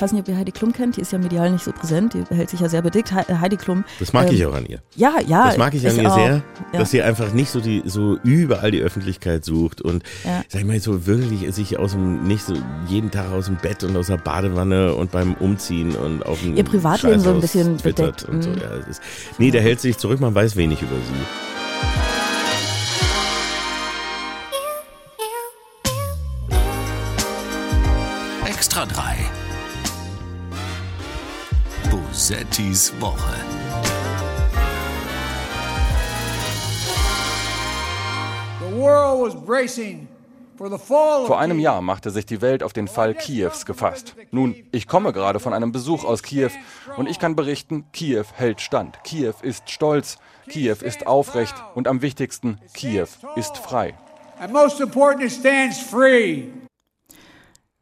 Ich weiß nicht, ob ihr Heidi Klum kennt, die ist ja medial nicht so präsent, die hält sich ja sehr bedeckt. Heidi Klum. Das mag ähm, ich auch an ihr. Ja, ja. Das mag ich an ihr auch. sehr, ja. dass sie einfach nicht so die so überall die Öffentlichkeit sucht und ja. sag ich mal so wirklich sich aus dem nicht so jeden Tag aus dem Bett und aus der Badewanne und beim Umziehen und auf dem ihr Privatleben so ein bisschen bedeckt und so. Mhm. Ja, ist, nee, der hält sich zurück, man weiß wenig über sie. Bosettis Woche. Vor einem Jahr machte sich die Welt auf den Fall Kiews gefasst. Nun, ich komme gerade von einem Besuch aus Kiew und ich kann berichten, Kiew hält stand. Kiew ist stolz, Kiew ist aufrecht und am wichtigsten, Kiew ist frei. And most important, it stands free.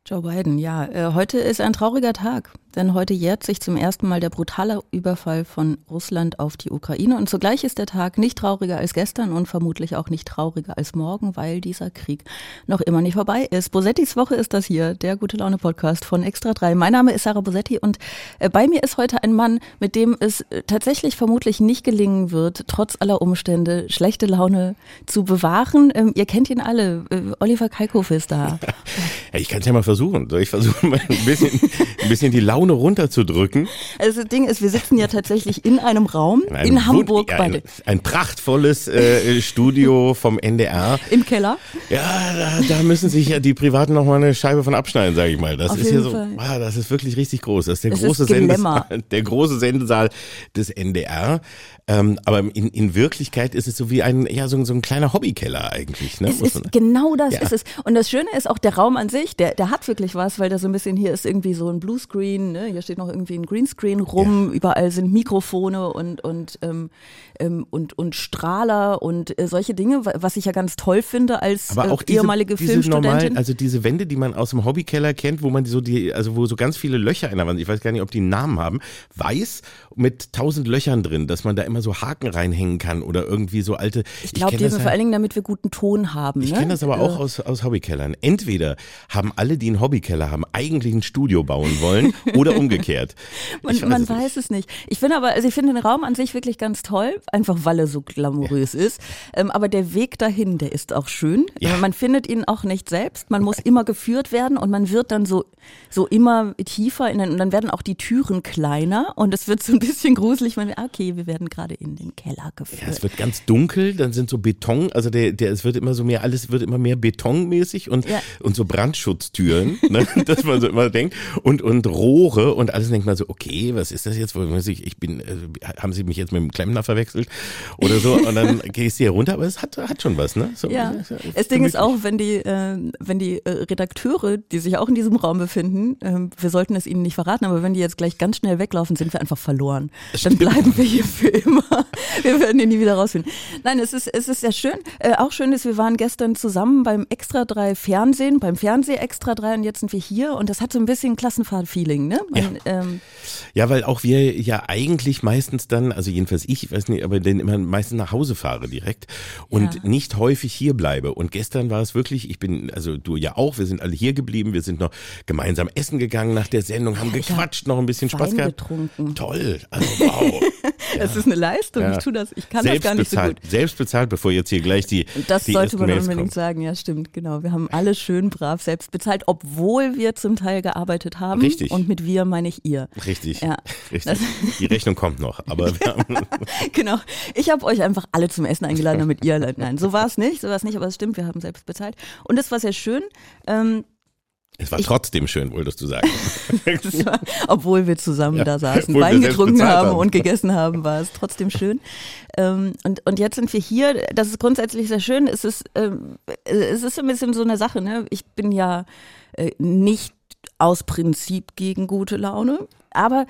Joe Biden, ja. Äh, heute ist ein trauriger Tag, denn heute jährt sich zum ersten Mal der brutale Überfall von Russland auf die Ukraine. Und zugleich ist der Tag nicht trauriger als gestern und vermutlich auch nicht trauriger als morgen, weil dieser Krieg noch immer nicht vorbei ist. Bosettis Woche ist das hier, der Gute Laune Podcast von Extra 3. Mein Name ist Sarah Bosetti und äh, bei mir ist heute ein Mann, mit dem es äh, tatsächlich vermutlich nicht gelingen wird, trotz aller Umstände schlechte Laune zu bewahren. Ähm, ihr kennt ihn alle. Oliver Kalkofe ist da. ich kann es ja mal versuchen? Soll ich versuchen, ein bisschen, ein bisschen die Laune runterzudrücken? Also das Ding ist, wir sitzen ja tatsächlich in einem Raum in, in Hamburg. Ein, ein, ein prachtvolles äh, Studio vom NDR. Im Keller? Ja, da, da müssen sich ja die Privaten noch mal eine Scheibe von abschneiden, sage ich mal. Das Auf ist hier so, ah, das ist wirklich richtig groß. Das ist der, es große, ist Sendesaal, der große Sendesaal des NDR. Ähm, aber in, in Wirklichkeit ist es so wie ein, ja, so, so ein kleiner Hobbykeller eigentlich. Ne? Es ist, genau das ja. ist es. Und das Schöne ist auch der Raum an sich, der, der hat wirklich was, weil da so ein bisschen hier ist irgendwie so ein Bluescreen, ne? hier steht noch irgendwie ein Greenscreen rum, ja. überall sind Mikrofone und, und, ähm, ähm, und, und Strahler und äh, solche Dinge, was ich ja ganz toll finde als aber auch äh, ehemalige diese Filmstudentin. Normalen, also diese Wände, die man aus dem Hobbykeller kennt, wo man so die, also wo so ganz viele Löcher in der Wand, ich weiß gar nicht, ob die einen Namen haben, weiß mit tausend Löchern drin, dass man da immer so Haken reinhängen kann oder irgendwie so alte. Ich glaube, die sind vor allen Dingen, damit wir guten Ton haben. Ich ne? kenne das aber auch aus, aus Hobbykellern. Entweder haben alle, die einen Hobbykeller haben, eigentlich ein Studio bauen wollen oder umgekehrt. man, weiß, man es weiß es nicht. Ich finde aber, also ich finde den Raum an sich wirklich ganz toll, einfach weil er so glamourös ja. ist. Ähm, aber der Weg dahin, der ist auch schön. Ja. Man findet ihn auch nicht selbst. Man muss immer geführt werden und man wird dann so, so immer tiefer in den, und dann werden auch die Türen kleiner und es wird so ein bisschen gruselig. Man, okay, wir werden gerade in den Keller geführt. Ja, es wird ganz dunkel, dann sind so Beton, also der, der, es wird immer so mehr, alles wird immer mehr betonmäßig und, ja. und so Brandschutztüren, ne, dass man so immer denkt und, und Rohre und alles denkt man so, okay, was ist das jetzt? Ich, ich bin, äh, haben Sie mich jetzt mit dem Klempner verwechselt oder so und dann gehst du hier runter, aber es hat, hat schon was, ne? So, ja, das Ding ist auch, wenn die, äh, wenn die Redakteure, die sich auch in diesem Raum befinden, äh, wir sollten es ihnen nicht verraten, aber wenn die jetzt gleich ganz schnell weglaufen, sind wir einfach verloren. Dann bleiben wir hier für immer. Wir werden ihn nie wieder rausfinden. Nein, es ist, es ist sehr schön. Äh, auch schön ist, wir waren gestern zusammen beim Extra 3 Fernsehen, beim Fernseh Extra 3 und jetzt sind wir hier und das hat so ein bisschen Klassenfahrt-Feeling, ne? Man, ja. Ähm, ja, weil auch wir ja eigentlich meistens dann, also jedenfalls ich, weiß nicht, aber dann immer meistens nach Hause fahre direkt und ja. nicht häufig hier bleibe. Und gestern war es wirklich, ich bin, also du ja auch, wir sind alle hier geblieben, wir sind noch gemeinsam essen gegangen nach der Sendung, haben gequatscht, noch ein bisschen Wein Spaß gehabt. Getrunken. Toll, also wow. Es ja. ist eine Leistung, ich tue das, ich kann Selbst das gar nicht bezahlt, so gut. Selbst bezahlt, bevor jetzt hier gleich die Das die sollte man Mails unbedingt kommen. sagen, ja stimmt, genau. Wir haben alle schön brav selbst bezahlt, obwohl wir zum Teil gearbeitet haben. Richtig. Und mit wir meine ich ihr. Richtig, ja. richtig. Die Rechnung kommt noch, aber Genau, ich habe euch einfach alle zum Essen eingeladen, damit ihr, nein, so war es nicht, so war es nicht, aber es stimmt, wir haben selbst bezahlt. Und das war sehr schön. Ähm, es war ich, trotzdem schön, wolltest du sagen. war, obwohl wir zusammen ja, da saßen, Wein getrunken haben, haben, und gegessen haben, war es trotzdem schön. Ähm, und, und jetzt sind wir hier. Das ist grundsätzlich sehr schön. Es ist, ähm, es ist ein bisschen so eine Sache. Ne? Ich bin ja äh, nicht aus Prinzip gegen gute Laune, aber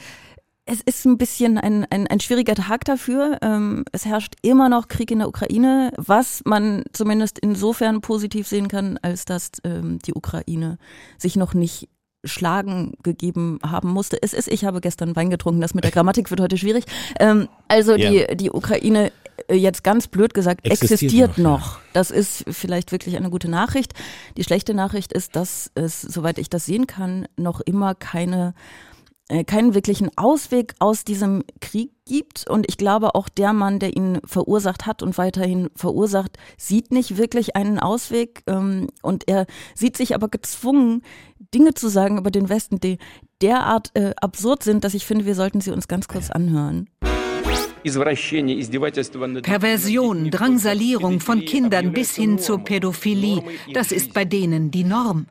es ist ein bisschen ein, ein, ein schwieriger Tag dafür. Ähm, es herrscht immer noch Krieg in der Ukraine, was man zumindest insofern positiv sehen kann, als dass ähm, die Ukraine sich noch nicht schlagen gegeben haben musste. Es ist, ich habe gestern Wein getrunken, das mit der Grammatik wird heute schwierig. Ähm, also die, die Ukraine äh, jetzt ganz blöd gesagt, existiert, existiert noch. noch. Das ist vielleicht wirklich eine gute Nachricht. Die schlechte Nachricht ist, dass es, soweit ich das sehen kann, noch immer keine keinen wirklichen Ausweg aus diesem Krieg gibt. Und ich glaube, auch der Mann, der ihn verursacht hat und weiterhin verursacht, sieht nicht wirklich einen Ausweg. Ähm, und er sieht sich aber gezwungen, Dinge zu sagen über den Westen, die derart äh, absurd sind, dass ich finde, wir sollten sie uns ganz kurz anhören. Perversion, Drangsalierung von Kindern bis hin zur Pädophilie, das ist bei denen die Norm.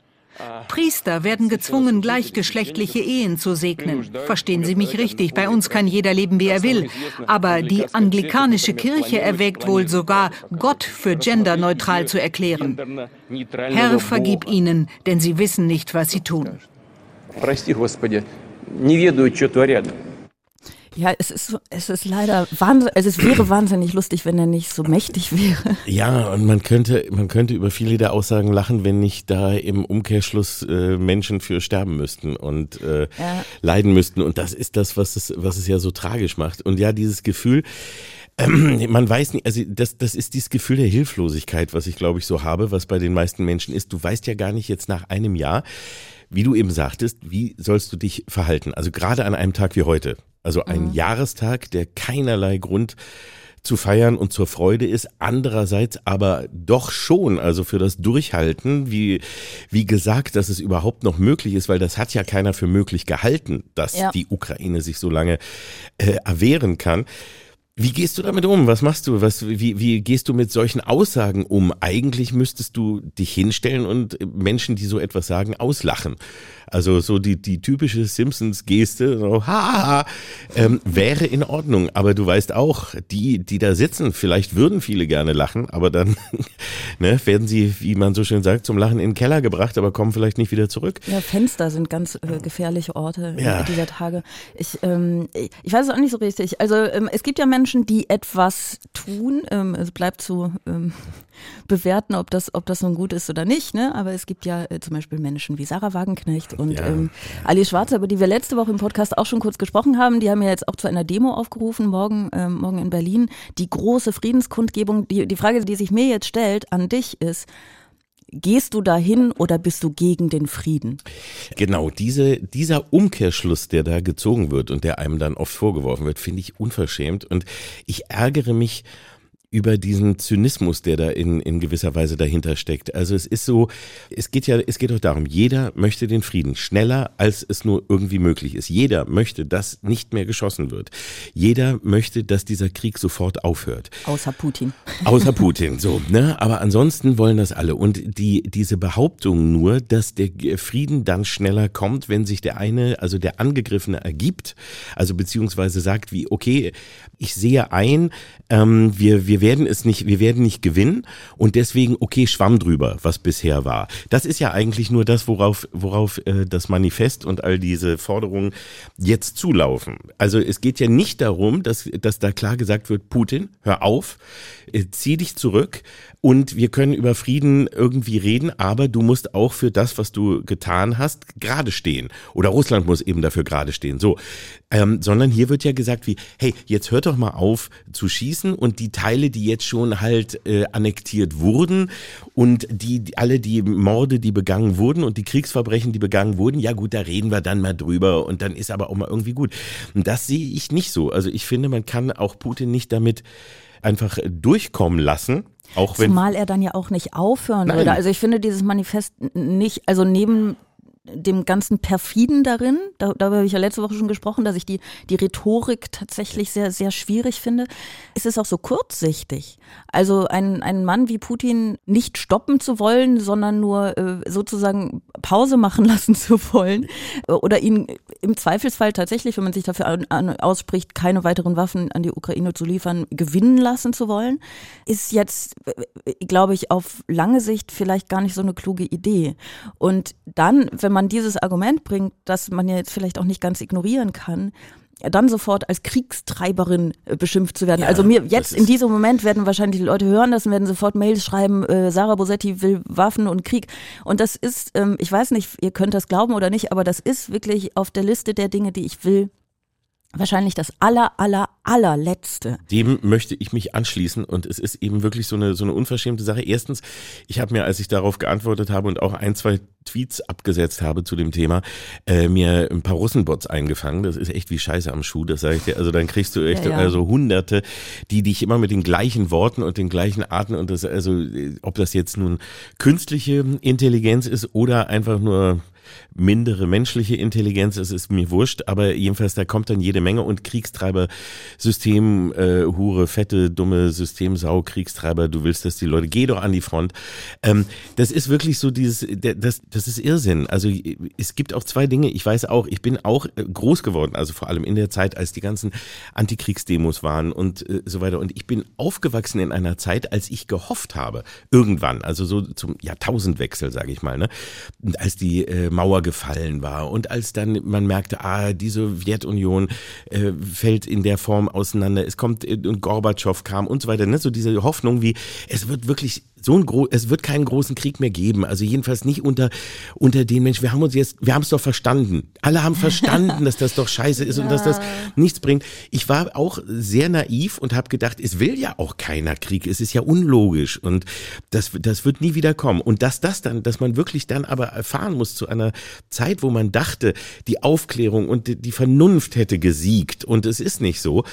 Priester werden gezwungen, gleichgeschlechtliche Ehen zu segnen. Verstehen Sie mich richtig, bei uns kann jeder leben, wie er will. Aber die anglikanische Kirche erwägt wohl sogar, Gott für genderneutral zu erklären. Herr, vergib ihnen, denn sie wissen nicht, was sie tun. Прости, Господи, не ведают, что творят. Ja, es ist, es ist leider wahnsinnig, also es wäre wahnsinnig lustig, wenn er nicht so mächtig wäre. Ja, und man könnte, man könnte über viele der Aussagen lachen, wenn nicht da im Umkehrschluss äh, Menschen für sterben müssten und äh, ja. leiden müssten. Und das ist das, was es, was es ja so tragisch macht. Und ja, dieses Gefühl, ähm, man weiß nicht, also das, das ist dieses Gefühl der Hilflosigkeit, was ich glaube ich so habe, was bei den meisten Menschen ist. Du weißt ja gar nicht jetzt nach einem Jahr, wie du eben sagtest, wie sollst du dich verhalten? Also gerade an einem Tag wie heute. Also ein mhm. Jahrestag, der keinerlei Grund zu feiern und zur Freude ist, andererseits aber doch schon, also für das Durchhalten, wie, wie gesagt, dass es überhaupt noch möglich ist, weil das hat ja keiner für möglich gehalten, dass ja. die Ukraine sich so lange äh, erwehren kann. Wie gehst du damit um? Was machst du? Was, wie, wie gehst du mit solchen Aussagen um? Eigentlich müsstest du dich hinstellen und Menschen, die so etwas sagen, auslachen. Also so die, die typische Simpsons-Geste, so, ha, ähm, wäre in Ordnung. Aber du weißt auch, die, die da sitzen, vielleicht würden viele gerne lachen, aber dann ne, werden sie, wie man so schön sagt, zum Lachen in den Keller gebracht, aber kommen vielleicht nicht wieder zurück. Ja, Fenster sind ganz äh, gefährliche Orte ja. dieser Tage. Ich, ähm, ich weiß es auch nicht so richtig. Also ähm, es gibt ja Menschen, die etwas tun. Ähm, es bleibt zu ähm, bewerten, ob das, ob das nun gut ist oder nicht. Ne? Aber es gibt ja äh, zum Beispiel Menschen wie Sarah Wagenknecht und ja. ähm, Ali Schwarzer, über die wir letzte Woche im Podcast auch schon kurz gesprochen haben. Die haben ja jetzt auch zu einer Demo aufgerufen, morgen, ähm, morgen in Berlin. Die große Friedenskundgebung. Die, die Frage, die sich mir jetzt stellt an dich ist, Gehst du dahin oder bist du gegen den Frieden? Genau, diese, dieser Umkehrschluss, der da gezogen wird und der einem dann oft vorgeworfen wird, finde ich unverschämt. Und ich ärgere mich über diesen Zynismus, der da in, in gewisser Weise dahinter steckt. Also es ist so, es geht ja, es geht doch darum, jeder möchte den Frieden schneller, als es nur irgendwie möglich ist. Jeder möchte, dass nicht mehr geschossen wird. Jeder möchte, dass dieser Krieg sofort aufhört. Außer Putin. Außer Putin, so, ne? Aber ansonsten wollen das alle. Und die, diese Behauptung nur, dass der Frieden dann schneller kommt, wenn sich der eine, also der Angegriffene ergibt, also beziehungsweise sagt wie, okay, ich sehe ein, ähm, wir, wir wir werden es nicht, wir werden nicht gewinnen und deswegen, okay, schwamm drüber, was bisher war. Das ist ja eigentlich nur das, worauf, worauf äh, das Manifest und all diese Forderungen jetzt zulaufen. Also es geht ja nicht darum, dass, dass da klar gesagt wird, Putin, hör auf, äh, zieh dich zurück und wir können über Frieden irgendwie reden, aber du musst auch für das, was du getan hast, gerade stehen. Oder Russland muss eben dafür gerade stehen. So, ähm, sondern hier wird ja gesagt wie, hey, jetzt hört doch mal auf zu schießen und die Teile, die jetzt schon halt äh, annektiert wurden und die, die alle die Morde, die begangen wurden und die Kriegsverbrechen, die begangen wurden, ja gut, da reden wir dann mal drüber und dann ist aber auch mal irgendwie gut. Und das sehe ich nicht so. Also ich finde, man kann auch Putin nicht damit einfach durchkommen lassen. Auch wenn Zumal er dann ja auch nicht aufhören Nein. würde. Also ich finde dieses Manifest nicht, also neben dem ganzen Perfiden darin, da, darüber habe ich ja letzte Woche schon gesprochen, dass ich die, die Rhetorik tatsächlich sehr, sehr schwierig finde. Es ist auch so kurzsichtig. Also ein, ein Mann wie Putin nicht stoppen zu wollen, sondern nur äh, sozusagen Pause machen lassen zu wollen oder ihn im Zweifelsfall tatsächlich, wenn man sich dafür an, an, ausspricht, keine weiteren Waffen an die Ukraine zu liefern, gewinnen lassen zu wollen, ist jetzt, äh, glaube ich, auf lange Sicht vielleicht gar nicht so eine kluge Idee. Und dann, wenn man man dieses Argument bringt, dass man ja jetzt vielleicht auch nicht ganz ignorieren kann, dann sofort als Kriegstreiberin äh, beschimpft zu werden. Ja, also mir jetzt in diesem Moment werden wahrscheinlich die Leute hören das und werden sofort Mails schreiben, äh, Sarah Bosetti will Waffen und Krieg. Und das ist, ähm, ich weiß nicht, ihr könnt das glauben oder nicht, aber das ist wirklich auf der Liste der Dinge, die ich will, wahrscheinlich das aller, aller, allerletzte. Dem möchte ich mich anschließen und es ist eben wirklich so eine, so eine unverschämte Sache. Erstens, ich habe mir, als ich darauf geantwortet habe und auch ein, zwei Tweets abgesetzt habe zu dem Thema, äh, mir ein paar Russenbots eingefangen. Das ist echt wie Scheiße am Schuh, das sage ich dir. Also dann kriegst du echt ja, ja. also Hunderte, die dich immer mit den gleichen Worten und den gleichen Arten und das, also ob das jetzt nun künstliche Intelligenz ist oder einfach nur mindere menschliche Intelligenz, es ist mir wurscht, aber jedenfalls da kommt dann jede Menge und Kriegstreiber, System, äh, Hure, fette, dumme Systemsau, Kriegstreiber, du willst, dass die Leute, geh doch an die Front. Ähm, das ist wirklich so dieses, das, das ist Irrsinn. Also es gibt auch zwei Dinge, ich weiß auch, ich bin auch äh, groß geworden, also vor allem in der Zeit, als die ganzen Antikriegsdemos waren und äh, so weiter und ich bin aufgewachsen in einer Zeit, als ich gehofft habe, irgendwann, also so zum Jahrtausendwechsel, sage ich mal, ne, als die äh, Mauer gefallen war und als dann man merkte, ah, die Sowjetunion äh, fällt in der Form auseinander, es kommt äh, und Gorbatschow kam und so weiter, ne? so diese Hoffnung wie, es wird wirklich so ein gro es wird keinen großen Krieg mehr geben, also jedenfalls nicht unter unter den Menschen. Wir haben uns jetzt, wir haben es doch verstanden. Alle haben verstanden, dass das doch scheiße ist ja. und dass das nichts bringt. Ich war auch sehr naiv und habe gedacht, es will ja auch keiner Krieg. Es ist ja unlogisch und das das wird nie wieder kommen. Und dass das dann, dass man wirklich dann aber erfahren muss zu einer Zeit, wo man dachte, die Aufklärung und die Vernunft hätte gesiegt und es ist nicht so.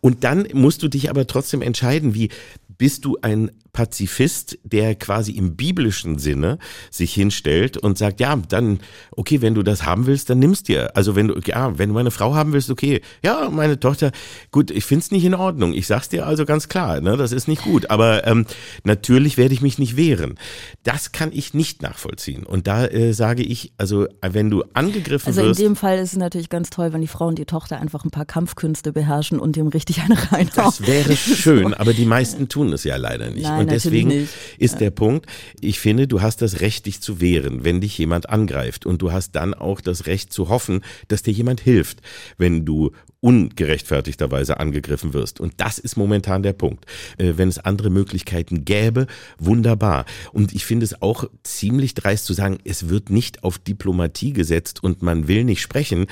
Und dann musst du dich aber trotzdem entscheiden, wie bist du ein Pazifist, der quasi im biblischen Sinne sich hinstellt und sagt, ja, dann, okay, wenn du das haben willst, dann nimmst dir. Also wenn du, ja, wenn du meine Frau haben willst, okay, ja, meine Tochter, gut, ich find's nicht in Ordnung. Ich sag's dir also ganz klar, ne, das ist nicht gut. Aber ähm, natürlich werde ich mich nicht wehren. Das kann ich nicht nachvollziehen. Und da äh, sage ich, also wenn du angegriffen also wirst. Also in dem Fall ist es natürlich ganz toll, wenn die Frau und die Tochter einfach ein paar Kampfkünste beherrschen und dem richtig eine reinhauen. Das wäre schön, aber die meisten tun es ja leider nicht. Nein, und deswegen ist der Punkt, ich finde, du hast das Recht, dich zu wehren, wenn dich jemand angreift. Und du hast dann auch das Recht zu hoffen, dass dir jemand hilft, wenn du ungerechtfertigterweise angegriffen wirst. Und das ist momentan der Punkt. Äh, wenn es andere Möglichkeiten gäbe, wunderbar. Und ich finde es auch ziemlich dreist zu sagen, es wird nicht auf Diplomatie gesetzt und man will nicht sprechen.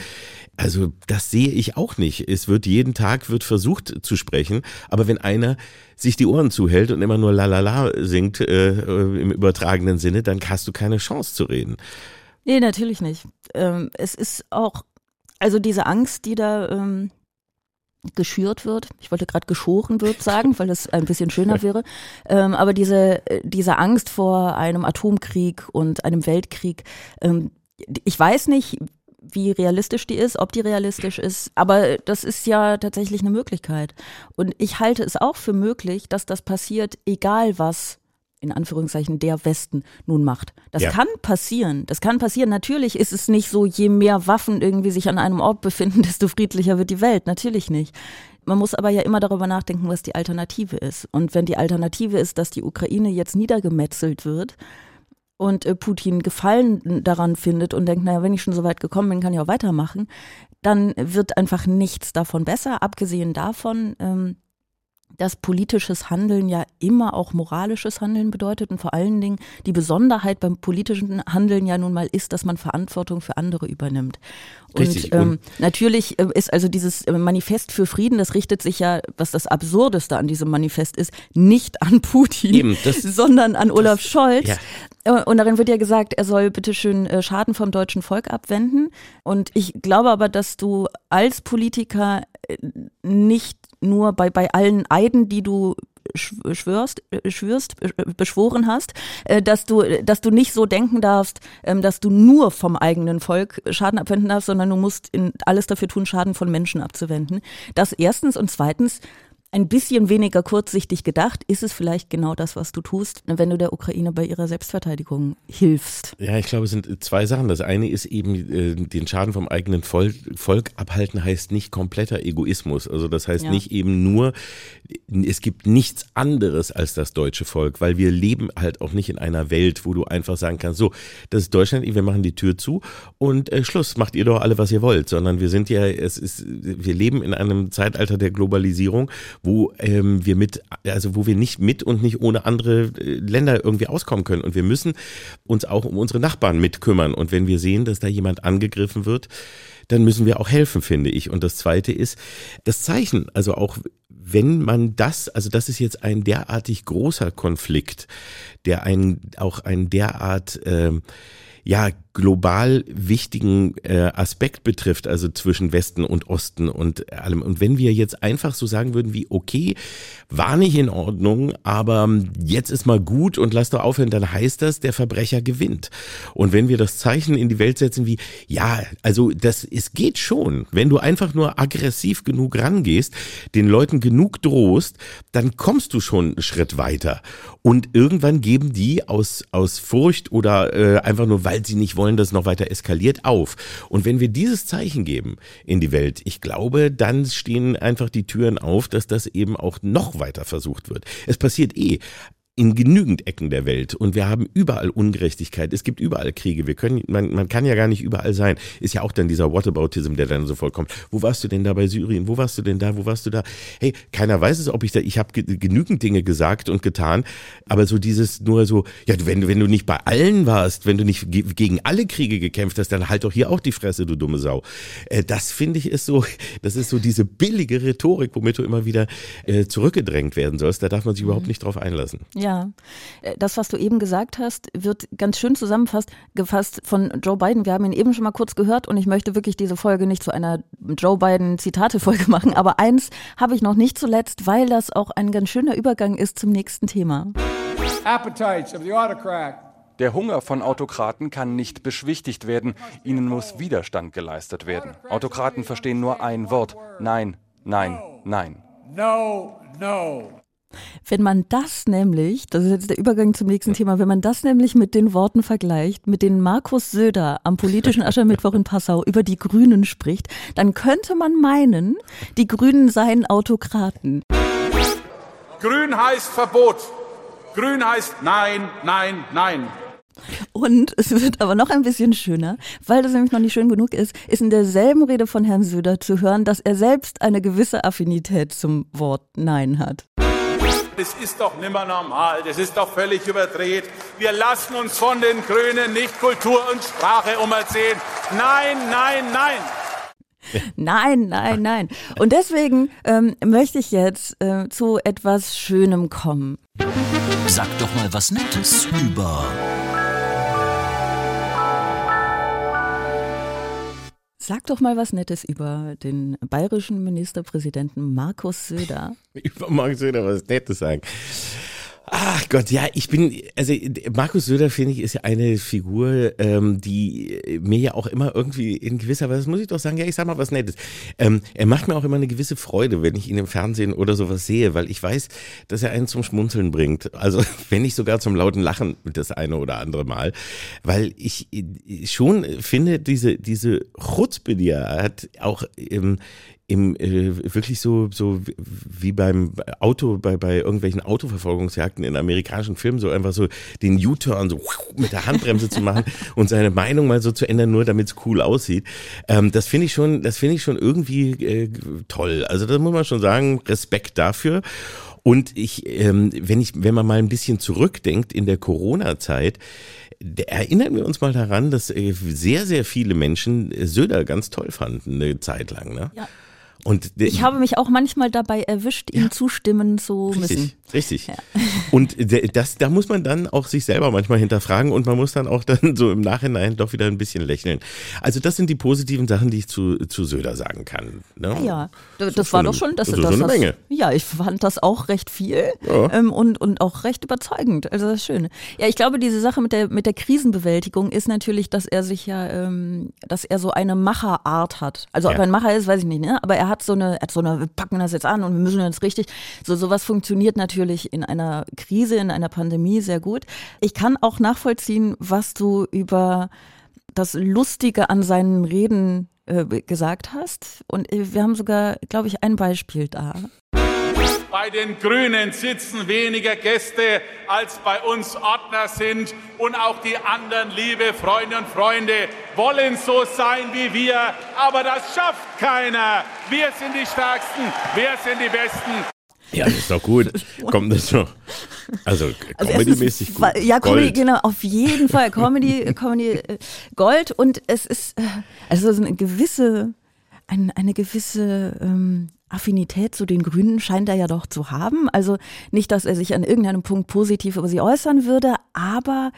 Also das sehe ich auch nicht. Es wird jeden Tag wird versucht zu sprechen, aber wenn einer sich die Ohren zuhält und immer nur lalala singt äh, äh, im übertragenen Sinne, dann hast du keine Chance zu reden. Nee, natürlich nicht. Ähm, es ist auch, also diese Angst, die da ähm, geschürt wird, ich wollte gerade geschoren wird sagen, weil das ein bisschen schöner wäre, ähm, aber diese, äh, diese Angst vor einem Atomkrieg und einem Weltkrieg, ähm, ich weiß nicht, wie realistisch die ist, ob die realistisch ist. Aber das ist ja tatsächlich eine Möglichkeit. Und ich halte es auch für möglich, dass das passiert, egal was in Anführungszeichen der Westen nun macht. Das ja. kann passieren. Das kann passieren. Natürlich ist es nicht so, je mehr Waffen irgendwie sich an einem Ort befinden, desto friedlicher wird die Welt. Natürlich nicht. Man muss aber ja immer darüber nachdenken, was die Alternative ist. Und wenn die Alternative ist, dass die Ukraine jetzt niedergemetzelt wird, und äh, Putin Gefallen daran findet und denkt, naja, wenn ich schon so weit gekommen bin, kann ich auch weitermachen, dann wird einfach nichts davon besser, abgesehen davon, ähm, dass politisches Handeln ja immer auch moralisches Handeln bedeutet und vor allen Dingen die Besonderheit beim politischen Handeln ja nun mal ist, dass man Verantwortung für andere übernimmt. Richtig. Und ähm, natürlich äh, ist also dieses äh, Manifest für Frieden, das richtet sich ja, was das Absurdeste an diesem Manifest ist, nicht an Putin, Eben, das, sondern an Olaf das, Scholz. Ja. Äh, und darin wird ja gesagt, er soll bitteschön Schaden vom deutschen Volk abwenden. Und ich glaube aber, dass du als Politiker nicht nur bei, bei allen Eiden, die du schwörst, äh, schwörst, beschworen hast, äh, dass du, dass du nicht so denken darfst, ähm, dass du nur vom eigenen Volk Schaden abwenden darfst, sondern du musst alles dafür tun, Schaden von Menschen abzuwenden. Das erstens und zweitens ein bisschen weniger kurzsichtig gedacht, ist es vielleicht genau das, was du tust, wenn du der Ukraine bei ihrer Selbstverteidigung hilfst. Ja, ich glaube, es sind zwei Sachen. Das eine ist eben, äh, den Schaden vom eigenen Volk, Volk abhalten heißt nicht kompletter Egoismus. Also das heißt ja. nicht eben nur, es gibt nichts anderes als das deutsche Volk, weil wir leben halt auch nicht in einer Welt, wo du einfach sagen kannst, so, das ist Deutschland, wir machen die Tür zu und äh, Schluss, macht ihr doch alle, was ihr wollt, sondern wir sind ja, es ist, wir leben in einem Zeitalter der Globalisierung wo ähm, wir mit, also wo wir nicht mit und nicht ohne andere äh, Länder irgendwie auskommen können. Und wir müssen uns auch um unsere Nachbarn mitkümmern. Und wenn wir sehen, dass da jemand angegriffen wird, dann müssen wir auch helfen, finde ich. Und das Zweite ist das Zeichen. Also auch wenn man das, also das ist jetzt ein derartig großer Konflikt, der ein, auch ein derart, äh, ja, global wichtigen äh, Aspekt betrifft, also zwischen Westen und Osten und allem. Und wenn wir jetzt einfach so sagen würden wie, okay, war nicht in Ordnung, aber jetzt ist mal gut und lass doch aufhören, dann heißt das, der Verbrecher gewinnt. Und wenn wir das Zeichen in die Welt setzen wie, ja, also das, es geht schon. Wenn du einfach nur aggressiv genug rangehst, den Leuten genug drohst, dann kommst du schon einen Schritt weiter. Und irgendwann geben die aus, aus Furcht oder äh, einfach nur, weil sie nicht wollen, wollen, dass es noch weiter eskaliert, auf. Und wenn wir dieses Zeichen geben in die Welt, ich glaube, dann stehen einfach die Türen auf, dass das eben auch noch weiter versucht wird. Es passiert eh in genügend Ecken der Welt und wir haben überall Ungerechtigkeit. Es gibt überall Kriege. Wir können, man, man kann ja gar nicht überall sein. Ist ja auch dann dieser Whataboutism, der dann so vollkommt. Wo warst du denn da bei Syrien? Wo warst du denn da? Wo warst du da? Hey, keiner weiß es, ob ich da, ich habe genügend Dinge gesagt und getan, aber so dieses nur so, ja, wenn, wenn du nicht bei allen warst, wenn du nicht ge gegen alle Kriege gekämpft hast, dann halt doch hier auch die Fresse, du dumme Sau. Äh, das finde ich ist so, das ist so diese billige Rhetorik, womit du immer wieder äh, zurückgedrängt werden sollst. Da darf man sich mhm. überhaupt nicht drauf einlassen. Ja. Ja, äh, das, was du eben gesagt hast, wird ganz schön zusammengefasst gefasst von Joe Biden. Wir haben ihn eben schon mal kurz gehört und ich möchte wirklich diese Folge nicht zu einer Joe Biden-Zitate-Folge machen. Aber eins habe ich noch nicht zuletzt, weil das auch ein ganz schöner Übergang ist zum nächsten Thema. Appetites of the autocrat. Der Hunger von Autokraten kann nicht beschwichtigt werden, ihnen muss Widerstand geleistet werden. Autokraten verstehen nur ein Wort. Nein, nein, nein. No, no. Wenn man das nämlich, das ist jetzt der Übergang zum nächsten Thema, wenn man das nämlich mit den Worten vergleicht, mit denen Markus Söder am politischen Aschermittwoch in Passau über die Grünen spricht, dann könnte man meinen, die Grünen seien Autokraten. Grün heißt Verbot. Grün heißt Nein, Nein, Nein. Und es wird aber noch ein bisschen schöner, weil das nämlich noch nicht schön genug ist, ist in derselben Rede von Herrn Söder zu hören, dass er selbst eine gewisse Affinität zum Wort Nein hat. Das ist doch nimmer normal, das ist doch völlig überdreht. Wir lassen uns von den Grünen nicht Kultur und Sprache umerzählen. Nein, nein, nein. Nein, nein, nein. Und deswegen ähm, möchte ich jetzt äh, zu etwas Schönem kommen. Sag doch mal was Nettes über Sag doch mal was Nettes über den bayerischen Ministerpräsidenten Markus Söder. über Markus Söder was Nettes sagen. Ach Gott, ja, ich bin, also Markus Söder, finde ich, ist ja eine Figur, ähm, die mir ja auch immer irgendwie in gewisser Weise, muss ich doch sagen, ja, ich sag mal was Nettes. Ähm, er macht mir auch immer eine gewisse Freude, wenn ich ihn im Fernsehen oder sowas sehe, weil ich weiß, dass er einen zum Schmunzeln bringt. Also wenn nicht sogar zum lauten Lachen das eine oder andere Mal. Weil ich schon finde, diese, diese Chutzpe, die er hat, auch ähm, im äh, wirklich so so wie beim Auto bei bei irgendwelchen Autoverfolgungsjagden in amerikanischen Filmen so einfach so den U-Turn so mit der Handbremse zu machen und seine Meinung mal so zu ändern nur damit es cool aussieht ähm, das finde ich schon das finde ich schon irgendwie äh, toll also das muss man schon sagen Respekt dafür und ich ähm, wenn ich wenn man mal ein bisschen zurückdenkt in der Corona Zeit erinnern wir uns mal daran, dass äh, sehr, sehr viele Menschen Söder ganz toll fanden, eine Zeit lang. Ne? Ja. Und ich habe mich auch manchmal dabei erwischt, ihm zustimmen zu richtig, müssen. Richtig. Ja. Und das, da muss man dann auch sich selber manchmal hinterfragen und man muss dann auch dann so im Nachhinein doch wieder ein bisschen lächeln. Also das sind die positiven Sachen, die ich zu, zu Söder sagen kann. Ne? Ja, das, das war doch schon, das, das, das, eine Menge. Ja, ich fand das auch recht viel ja. ähm, und, und auch recht überzeugend. Also das ist schön. Ja, ich glaube, diese Sache mit der, mit der Krisenbewältigung ist natürlich, dass er sich ja, ähm, dass er so eine Macherart hat. Also ob er ein Macher ist, weiß ich nicht, ne? aber er hat so eine, er hat so eine, wir packen das jetzt an und wir müssen jetzt richtig, so sowas funktioniert natürlich in einer Krise, in einer Pandemie sehr gut. Ich kann auch nachvollziehen, was du über das Lustige an seinen Reden äh, gesagt hast. Und äh, wir haben sogar, glaube ich, ein Beispiel da. Bei den Grünen sitzen weniger Gäste, als bei uns Ordner sind. Und auch die anderen, liebe Freunde und Freunde, wollen so sein wie wir. Aber das schafft keiner. Wir sind die Stärksten, wir sind die Besten. Ja, das ist doch gut. Kommt das noch? Also, also Comedy-mäßig gut. Ja, Comedy, genau, auf jeden Fall. Comedy, Comedy äh, Gold und es ist, äh, also eine gewisse, ein, eine gewisse ähm, Affinität zu den Grünen scheint er ja doch zu haben. Also nicht, dass er sich an irgendeinem Punkt positiv über sie äußern würde, aber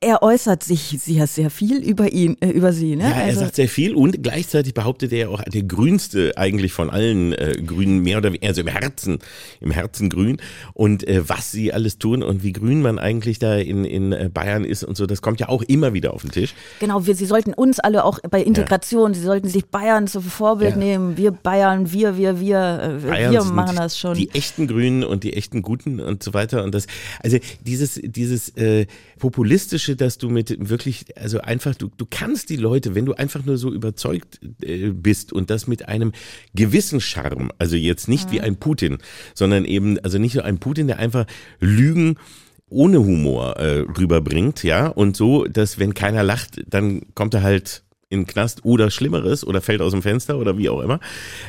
er äußert sich sehr, sehr viel über ihn, äh, über sie. Ne? Ja, er also, sagt sehr viel und gleichzeitig behauptet er auch der grünste eigentlich von allen äh, Grünen mehr oder weniger, also im Herzen, im Herzen grün und äh, was sie alles tun und wie grün man eigentlich da in, in äh, Bayern ist und so, das kommt ja auch immer wieder auf den Tisch. Genau, wir, sie sollten uns alle auch bei Integration, ja. sie sollten sich Bayern zum Vorbild ja. nehmen. Wir Bayern, wir, wir, wir, äh, Bayern wir machen das schon. Die echten Grünen und die echten Guten und so weiter und das, also dieses, dieses äh, populistische Fantastische, dass du mit wirklich, also einfach, du, du kannst die Leute, wenn du einfach nur so überzeugt äh, bist und das mit einem gewissen Charme, also jetzt nicht mhm. wie ein Putin, sondern eben, also nicht so ein Putin, der einfach Lügen ohne Humor äh, rüberbringt, ja, und so, dass wenn keiner lacht, dann kommt er halt in den Knast oder Schlimmeres oder fällt aus dem Fenster oder wie auch immer,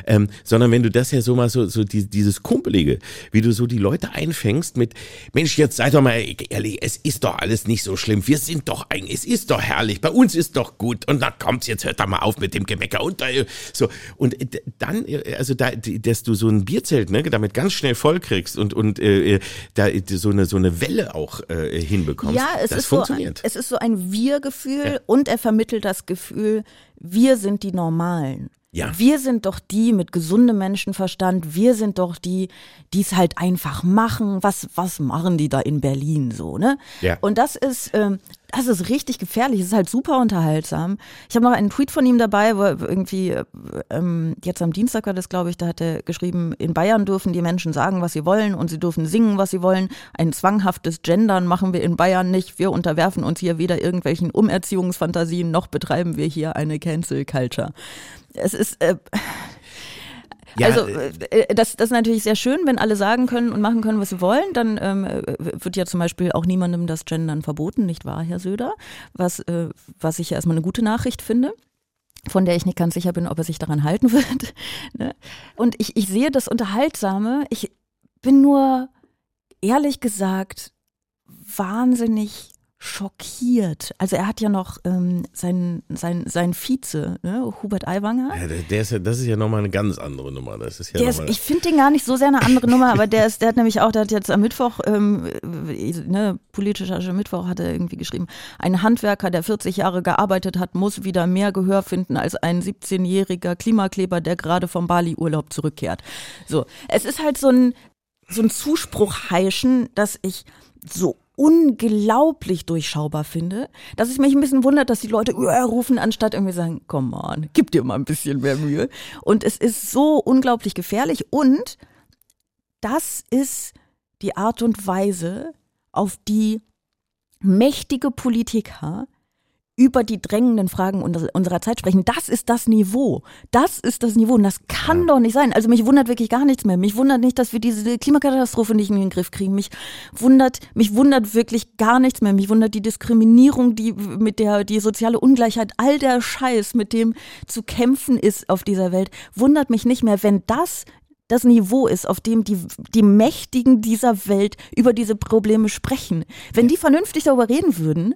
ähm, sondern wenn du das ja so mal so, so die, dieses Kumpelige, wie du so die Leute einfängst mit, Mensch, jetzt seid doch mal ehrlich, es ist doch alles nicht so schlimm, wir sind doch eigentlich, es ist doch herrlich, bei uns ist doch gut. Und dann kommt's, jetzt hört doch mal auf mit dem Gemecker und da, so. Und dann, also da, dass du so ein Bierzelt, ne, damit ganz schnell voll kriegst und und äh, da so eine so eine Welle auch äh, hinbekommst, ja, es das ist funktioniert. So ein, es ist so ein Wir-Gefühl ja. und er vermittelt das Gefühl Gefühl, wir sind die Normalen. Ja. Wir sind doch die mit gesundem Menschenverstand. Wir sind doch die, die es halt einfach machen. Was, was machen die da in Berlin so, ne? Ja. Und das ist, ähm, das ist richtig gefährlich. Es ist halt super unterhaltsam. Ich habe noch einen Tweet von ihm dabei, wo irgendwie, ähm, jetzt am Dienstag war das, glaube ich, da hat er geschrieben, in Bayern dürfen die Menschen sagen, was sie wollen und sie dürfen singen, was sie wollen. Ein zwanghaftes Gendern machen wir in Bayern nicht. Wir unterwerfen uns hier weder irgendwelchen Umerziehungsfantasien, noch betreiben wir hier eine Cancel Culture es ist. Äh, ja, also äh, äh, das, das ist natürlich sehr schön, wenn alle sagen können und machen können, was sie wollen. Dann ähm, wird ja zum Beispiel auch niemandem das Gendern verboten, nicht wahr, Herr Söder? Was, äh, was ich ja erstmal eine gute Nachricht finde von der ich nicht ganz sicher bin, ob er sich daran halten wird. Ne? Und ich, ich sehe das Unterhaltsame. Ich bin nur ehrlich gesagt wahnsinnig schockiert. Also er hat ja noch ähm, seinen sein, sein Vize, ne, Hubert Aiwanger. Ja, der, der ist ja, das ist ja nochmal eine ganz andere Nummer. Das ist ja ist, ich finde den gar nicht so sehr eine andere Nummer, aber der ist, der hat nämlich auch, der hat jetzt am Mittwoch, ähm, ne, politischer Mittwoch hat er irgendwie geschrieben, ein Handwerker, der 40 Jahre gearbeitet hat, muss wieder mehr Gehör finden als ein 17-jähriger Klimakleber, der gerade vom Bali-Urlaub zurückkehrt. So, es ist halt so ein, so ein Zuspruch heischen, dass ich so unglaublich durchschaubar finde, dass es mich ein bisschen wundert, dass die Leute rufen, anstatt irgendwie sagen, komm on, gib dir mal ein bisschen mehr Mühe. Und es ist so unglaublich gefährlich und das ist die Art und Weise, auf die mächtige Politiker über die drängenden Fragen unserer Zeit sprechen. Das ist das Niveau. Das ist das Niveau. Und das kann ja. doch nicht sein. Also mich wundert wirklich gar nichts mehr. Mich wundert nicht, dass wir diese Klimakatastrophe nicht in den Griff kriegen. Mich wundert, mich wundert wirklich gar nichts mehr. Mich wundert die Diskriminierung, die mit der, die soziale Ungleichheit, all der Scheiß, mit dem zu kämpfen ist auf dieser Welt, wundert mich nicht mehr, wenn das das Niveau ist, auf dem die, die Mächtigen dieser Welt über diese Probleme sprechen. Wenn die vernünftig darüber reden würden,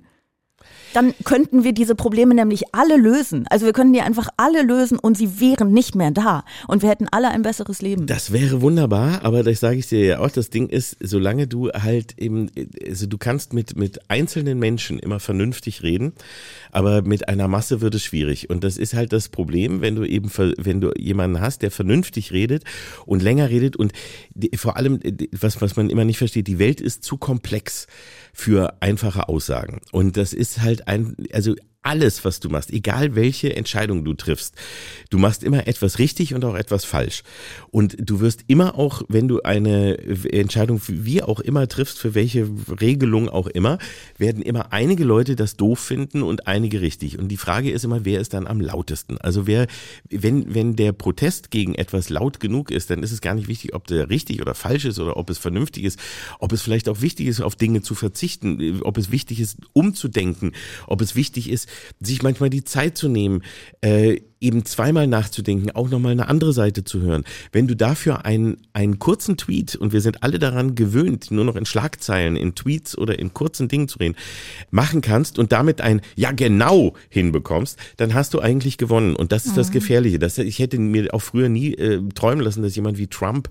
dann könnten wir diese Probleme nämlich alle lösen. Also wir könnten die einfach alle lösen und sie wären nicht mehr da. Und wir hätten alle ein besseres Leben. Das wäre wunderbar, aber das sage ich dir ja auch, das Ding ist, solange du halt eben, also du kannst mit, mit einzelnen Menschen immer vernünftig reden, aber mit einer Masse wird es schwierig. Und das ist halt das Problem, wenn du eben, wenn du jemanden hast, der vernünftig redet und länger redet und vor allem, was, was man immer nicht versteht, die Welt ist zu komplex für einfache Aussagen. Und das ist halt ein, also alles, was du machst, egal welche Entscheidung du triffst, du machst immer etwas richtig und auch etwas falsch. Und du wirst immer auch, wenn du eine Entscheidung wie auch immer triffst, für welche Regelung auch immer, werden immer einige Leute das doof finden und einige richtig. Und die Frage ist immer, wer ist dann am lautesten? Also wer, wenn, wenn der Protest gegen etwas laut genug ist, dann ist es gar nicht wichtig, ob der richtig oder falsch ist oder ob es vernünftig ist, ob es vielleicht auch wichtig ist, auf Dinge zu verzichten, ob es wichtig ist, umzudenken, ob es wichtig ist, sich manchmal die Zeit zu nehmen, äh, eben zweimal nachzudenken, auch nochmal eine andere Seite zu hören. Wenn du dafür einen, einen kurzen Tweet, und wir sind alle daran gewöhnt, nur noch in Schlagzeilen, in Tweets oder in kurzen Dingen zu reden, machen kannst und damit ein Ja genau hinbekommst, dann hast du eigentlich gewonnen. Und das ist mhm. das Gefährliche. Das, ich hätte mir auch früher nie äh, träumen lassen, dass jemand wie Trump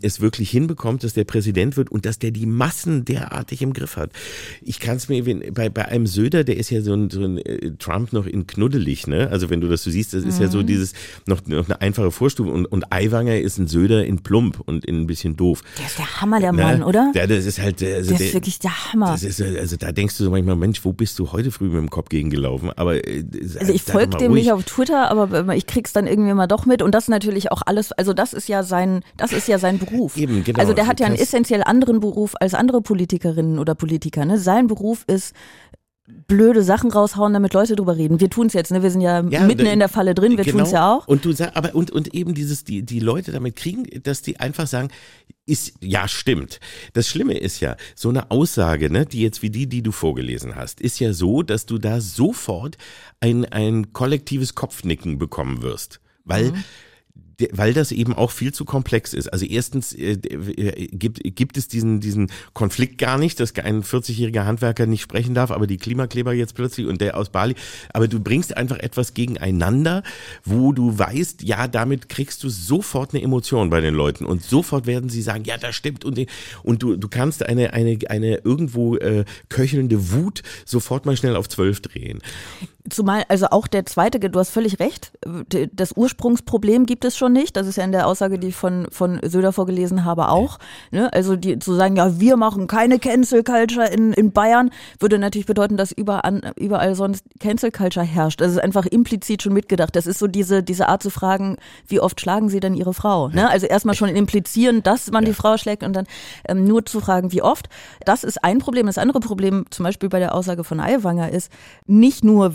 es wirklich hinbekommt, dass der Präsident wird und dass der die Massen derartig im Griff hat. Ich kann es mir, bei, bei einem Söder, der ist ja so ein, so ein äh, Trump noch in knuddelig, ne? Also wenn du das so siehst, das ist mhm. ja so mhm. dieses, noch, noch eine einfache Vorstufe und, und Aiwanger ist ein Söder in plump und in ein bisschen doof. Der ist der Hammer, der Mann, oder? Ja, das ist halt, also der, der ist wirklich der Hammer. Das ist, also da denkst du so manchmal, Mensch, wo bist du heute früh mit dem Kopf gegengelaufen? Aber äh, also ich folge dem nicht auf Twitter, aber ich krieg's dann irgendwie mal doch mit und das natürlich auch alles, also das ist ja sein, das ist ja sein Beruf. Eben, genau. Also der hat ja einen essentiell anderen Beruf als andere Politikerinnen oder Politiker. Ne? Sein Beruf ist blöde Sachen raushauen, damit Leute drüber reden. Wir tun es jetzt, ne? Wir sind ja, ja mitten in der Falle drin, wir genau. tun es ja auch. Und du sagst, aber und, und eben dieses, die, die Leute damit kriegen, dass die einfach sagen, ist, ja, stimmt. Das Schlimme ist ja, so eine Aussage, ne, die jetzt wie die, die du vorgelesen hast, ist ja so, dass du da sofort ein, ein kollektives Kopfnicken bekommen wirst. Weil mhm weil das eben auch viel zu komplex ist. Also erstens äh, äh, gibt, gibt es diesen, diesen Konflikt gar nicht, dass ein 40-jähriger Handwerker nicht sprechen darf, aber die Klimakleber jetzt plötzlich und der aus Bali. Aber du bringst einfach etwas gegeneinander, wo du weißt, ja, damit kriegst du sofort eine Emotion bei den Leuten und sofort werden sie sagen, ja, das stimmt und, und du, du kannst eine, eine, eine irgendwo äh, köchelnde Wut sofort mal schnell auf zwölf drehen. Zumal, also auch der zweite, du hast völlig recht, das Ursprungsproblem gibt es schon nicht. Das ist ja in der Aussage, die ich von, von Söder vorgelesen habe, auch. Ne? Also die zu sagen, ja, wir machen keine Cancel Culture in, in Bayern, würde natürlich bedeuten, dass überall, überall sonst Cancel Culture herrscht. Das ist einfach implizit schon mitgedacht. Das ist so diese, diese Art zu fragen, wie oft schlagen sie denn ihre Frau? Ne? Also erstmal schon implizieren, dass man ja. die Frau schlägt und dann ähm, nur zu fragen, wie oft. Das ist ein Problem. Das andere Problem, zum Beispiel bei der Aussage von Aiwanger, ist nicht nur,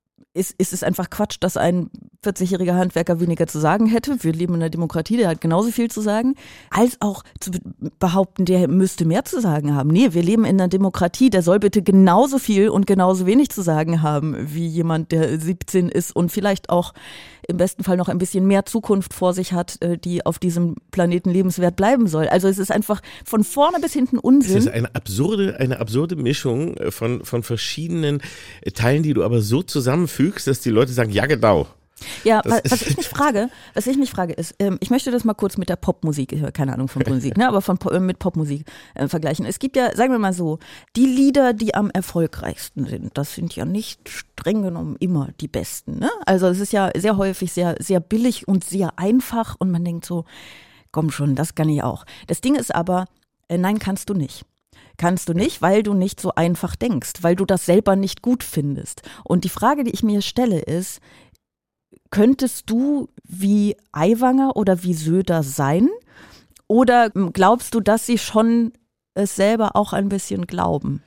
ist, ist es einfach Quatsch, dass ein 40-jähriger Handwerker weniger zu sagen hätte. Wir leben in einer Demokratie, der hat genauso viel zu sagen. Als auch zu behaupten, der müsste mehr zu sagen haben. Nee, wir leben in einer Demokratie, der soll bitte genauso viel und genauso wenig zu sagen haben, wie jemand, der 17 ist und vielleicht auch im besten Fall noch ein bisschen mehr Zukunft vor sich hat, äh, die auf diesem Planeten lebenswert bleiben soll. Also es ist einfach von vorne bis hinten Unsinn. Es ist eine absurde, eine absurde Mischung äh, von, von verschiedenen Teilen, die du aber so zusammenfügst, dass die Leute sagen, ja genau, ja, was, was ich mich frage, was ich mich frage ist, ähm, ich möchte das mal kurz mit der Popmusik, keine Ahnung von Musik, ne, aber von, äh, mit Popmusik äh, vergleichen. Es gibt ja, sagen wir mal so, die Lieder, die am erfolgreichsten sind, das sind ja nicht streng genommen immer die besten. Ne? Also es ist ja sehr häufig sehr, sehr billig und sehr einfach und man denkt so, komm schon, das kann ich auch. Das Ding ist aber, äh, nein, kannst du nicht kannst du nicht, weil du nicht so einfach denkst, weil du das selber nicht gut findest. Und die Frage, die ich mir stelle, ist, Könntest du wie Aiwanger oder wie Söder sein? Oder glaubst du, dass sie schon es selber auch ein bisschen glauben?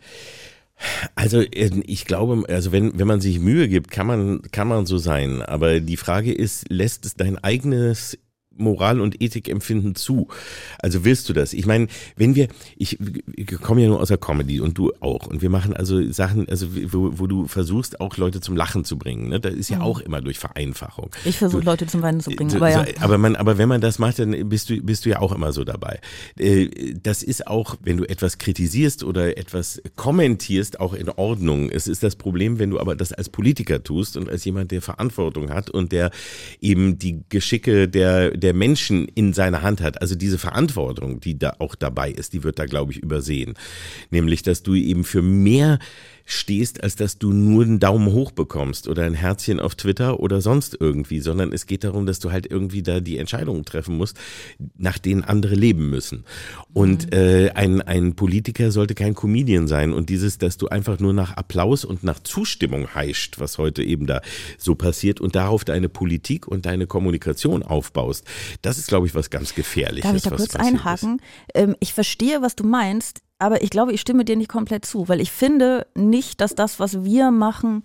Also äh, ich glaube, also wenn, wenn man sich Mühe gibt, kann man, kann man so sein. Aber die Frage ist, lässt es dein eigenes Moral und Ethikempfinden zu. Also willst du das? Ich meine, wenn wir, ich, ich komme ja nur aus der Comedy und du auch. Und wir machen also Sachen, also wo, wo du versuchst, auch Leute zum Lachen zu bringen. Ne? Das ist ja mhm. auch immer durch Vereinfachung. Ich versuche Leute zum Weinen zu bringen, aber ja. Aber, man, aber wenn man das macht, dann bist du, bist du ja auch immer so dabei. Äh, das ist auch, wenn du etwas kritisierst oder etwas kommentierst, auch in Ordnung. Es ist das Problem, wenn du aber das als Politiker tust und als jemand, der Verantwortung hat und der eben die Geschicke der der Menschen in seiner Hand hat, also diese Verantwortung, die da auch dabei ist, die wird da, glaube ich, übersehen. Nämlich, dass du eben für mehr stehst, als dass du nur einen Daumen hoch bekommst oder ein Herzchen auf Twitter oder sonst irgendwie, sondern es geht darum, dass du halt irgendwie da die Entscheidungen treffen musst, nach denen andere leben müssen. Und mhm. äh, ein, ein Politiker sollte kein Comedian sein und dieses, dass du einfach nur nach Applaus und nach Zustimmung heischt, was heute eben da so passiert und darauf deine Politik und deine Kommunikation aufbaust, das ist, glaube ich, was ganz Gefährliches. Darf ich da kurz einhaken? Ähm, ich verstehe, was du meinst aber ich glaube, ich stimme dir nicht komplett zu, weil ich finde nicht, dass das, was wir machen,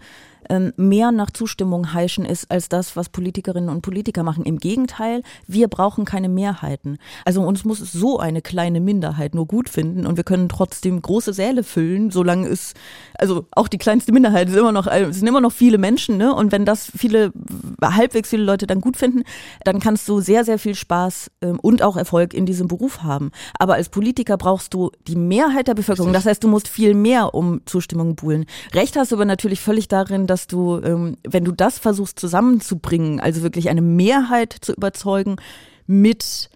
mehr nach Zustimmung heischen ist als das, was Politikerinnen und Politiker machen. Im Gegenteil, wir brauchen keine Mehrheiten. Also uns muss so eine kleine Minderheit nur gut finden und wir können trotzdem große Säle füllen, solange es, also auch die kleinste Minderheit ist immer noch, es sind immer noch viele Menschen, ne? Und wenn das viele, halbwegs viele Leute dann gut finden, dann kannst du sehr, sehr viel Spaß ähm, und auch Erfolg in diesem Beruf haben. Aber als Politiker brauchst du die Mehrheit der Bevölkerung. Das heißt, du musst viel mehr um Zustimmung buhlen. Recht hast du aber natürlich völlig darin, dass du, ähm, wenn du das versuchst zusammenzubringen, also wirklich eine Mehrheit zu überzeugen mit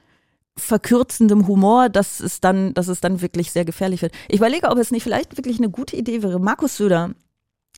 verkürzendem Humor, dass es dann, dass es dann wirklich sehr gefährlich wird. Ich überlege, ob es nicht vielleicht wirklich eine gute Idee wäre. Markus Söder,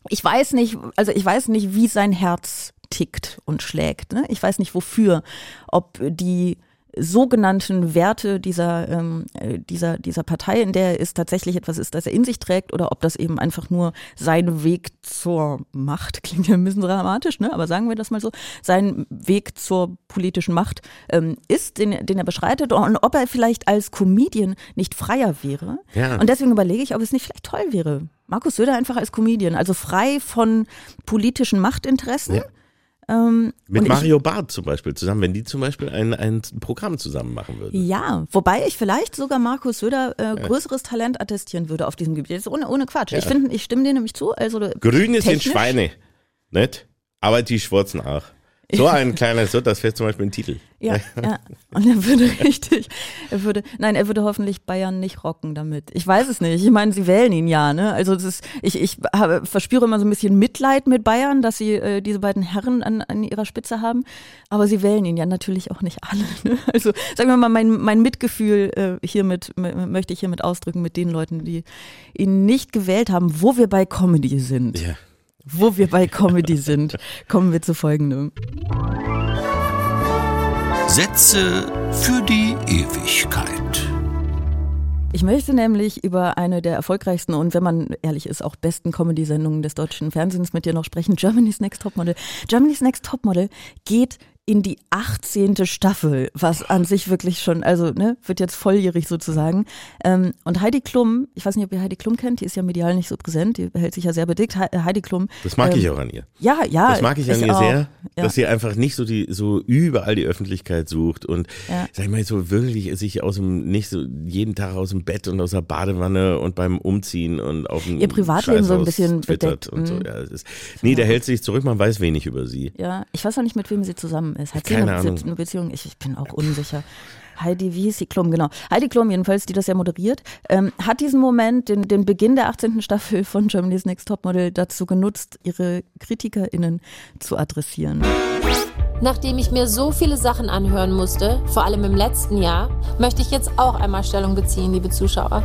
ich weiß nicht, also ich weiß nicht, wie sein Herz tickt und schlägt. Ne? Ich weiß nicht wofür, ob die sogenannten Werte dieser, ähm, äh, dieser, dieser Partei, in der er ist, tatsächlich etwas ist, das er in sich trägt oder ob das eben einfach nur sein Weg zur Macht, klingt ja ein bisschen dramatisch, ne? aber sagen wir das mal so, sein Weg zur politischen Macht ähm, ist, den, den er beschreitet und ob er vielleicht als Comedian nicht freier wäre. Ja. Und deswegen überlege ich, ob es nicht vielleicht toll wäre. Markus Söder einfach als Comedian, also frei von politischen Machtinteressen. Ja ähm, Mit Mario Barth zum Beispiel zusammen, wenn die zum Beispiel ein, ein Programm zusammen machen würden. Ja, wobei ich vielleicht sogar Markus Söder äh, größeres ja. Talent attestieren würde auf diesem Gebiet. Das ist ohne, ohne Quatsch. Ja. Ich finde, ich stimme dir nämlich zu. Also Grüne sind Schweine, nicht? Aber die Schwarzen auch. So ein kleiner so, das wäre zum Beispiel ein Titel. Ja, ja. Und er würde richtig, er würde, nein, er würde hoffentlich Bayern nicht rocken damit. Ich weiß es nicht. Ich meine, sie wählen ihn ja, ne? Also es ist, ich, ich habe, verspüre immer so ein bisschen Mitleid mit Bayern, dass sie äh, diese beiden Herren an, an ihrer Spitze haben. Aber sie wählen ihn ja natürlich auch nicht alle. Ne? Also sagen wir mal, mein, mein Mitgefühl äh, hiermit möchte ich hiermit ausdrücken mit den Leuten, die ihn nicht gewählt haben, wo wir bei Comedy sind. Ja. Wo wir bei Comedy sind, kommen wir zu folgendem. Sätze für die Ewigkeit. Ich möchte nämlich über eine der erfolgreichsten und wenn man ehrlich ist, auch besten Comedy-Sendungen des deutschen Fernsehens mit dir noch sprechen. Germany's Next Topmodel. Germany's Next Topmodel geht in die 18. Staffel, was an sich wirklich schon, also ne, wird jetzt volljährig sozusagen. Ähm, und Heidi Klum, ich weiß nicht, ob ihr Heidi Klum kennt, die ist ja medial nicht so präsent, die hält sich ja sehr bedeckt. Heidi Klum. Das mag ähm, ich auch an ihr. Ja, ja. Das mag ich an ich ihr auch. sehr, ja. dass sie einfach nicht so die so überall die Öffentlichkeit sucht und ja. sag ich mal so wirklich sich aus dem nicht so jeden Tag aus dem Bett und aus der Badewanne und beim Umziehen und auf dem ihr Privatleben so ein bisschen bedeckt und so. Mhm. Ja, ist, nee, der hält sich zurück, man weiß wenig über sie. Ja, ich weiß auch nicht, mit wem sie zusammen ist. Hat Keine sie eine, eine Beziehung? Ich, ich, bin auch unsicher. Heidi, wie hieß sie? Klum, genau. Heidi Klum jedenfalls, die das ja moderiert, ähm, hat diesen Moment, den, den Beginn der 18. Staffel von Germany's Next Topmodel dazu genutzt, ihre KritikerInnen zu adressieren. Nachdem ich mir so viele Sachen anhören musste, vor allem im letzten Jahr, möchte ich jetzt auch einmal Stellung beziehen, liebe Zuschauer.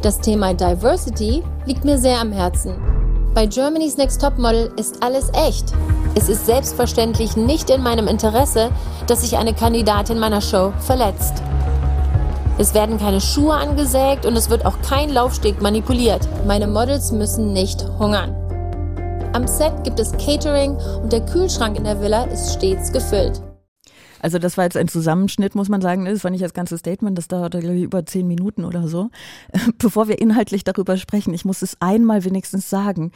Das Thema Diversity liegt mir sehr am Herzen. Bei Germany's Next Topmodel ist alles echt. Es ist selbstverständlich nicht in meinem Interesse, dass sich eine Kandidatin meiner Show verletzt. Es werden keine Schuhe angesägt und es wird auch kein Laufsteg manipuliert. Meine Models müssen nicht hungern. Am Set gibt es Catering und der Kühlschrank in der Villa ist stets gefüllt. Also das war jetzt ein Zusammenschnitt, muss man sagen. Das war nicht das ganze Statement, das dauerte, glaube ich, über zehn Minuten oder so. Bevor wir inhaltlich darüber sprechen, ich muss es einmal wenigstens sagen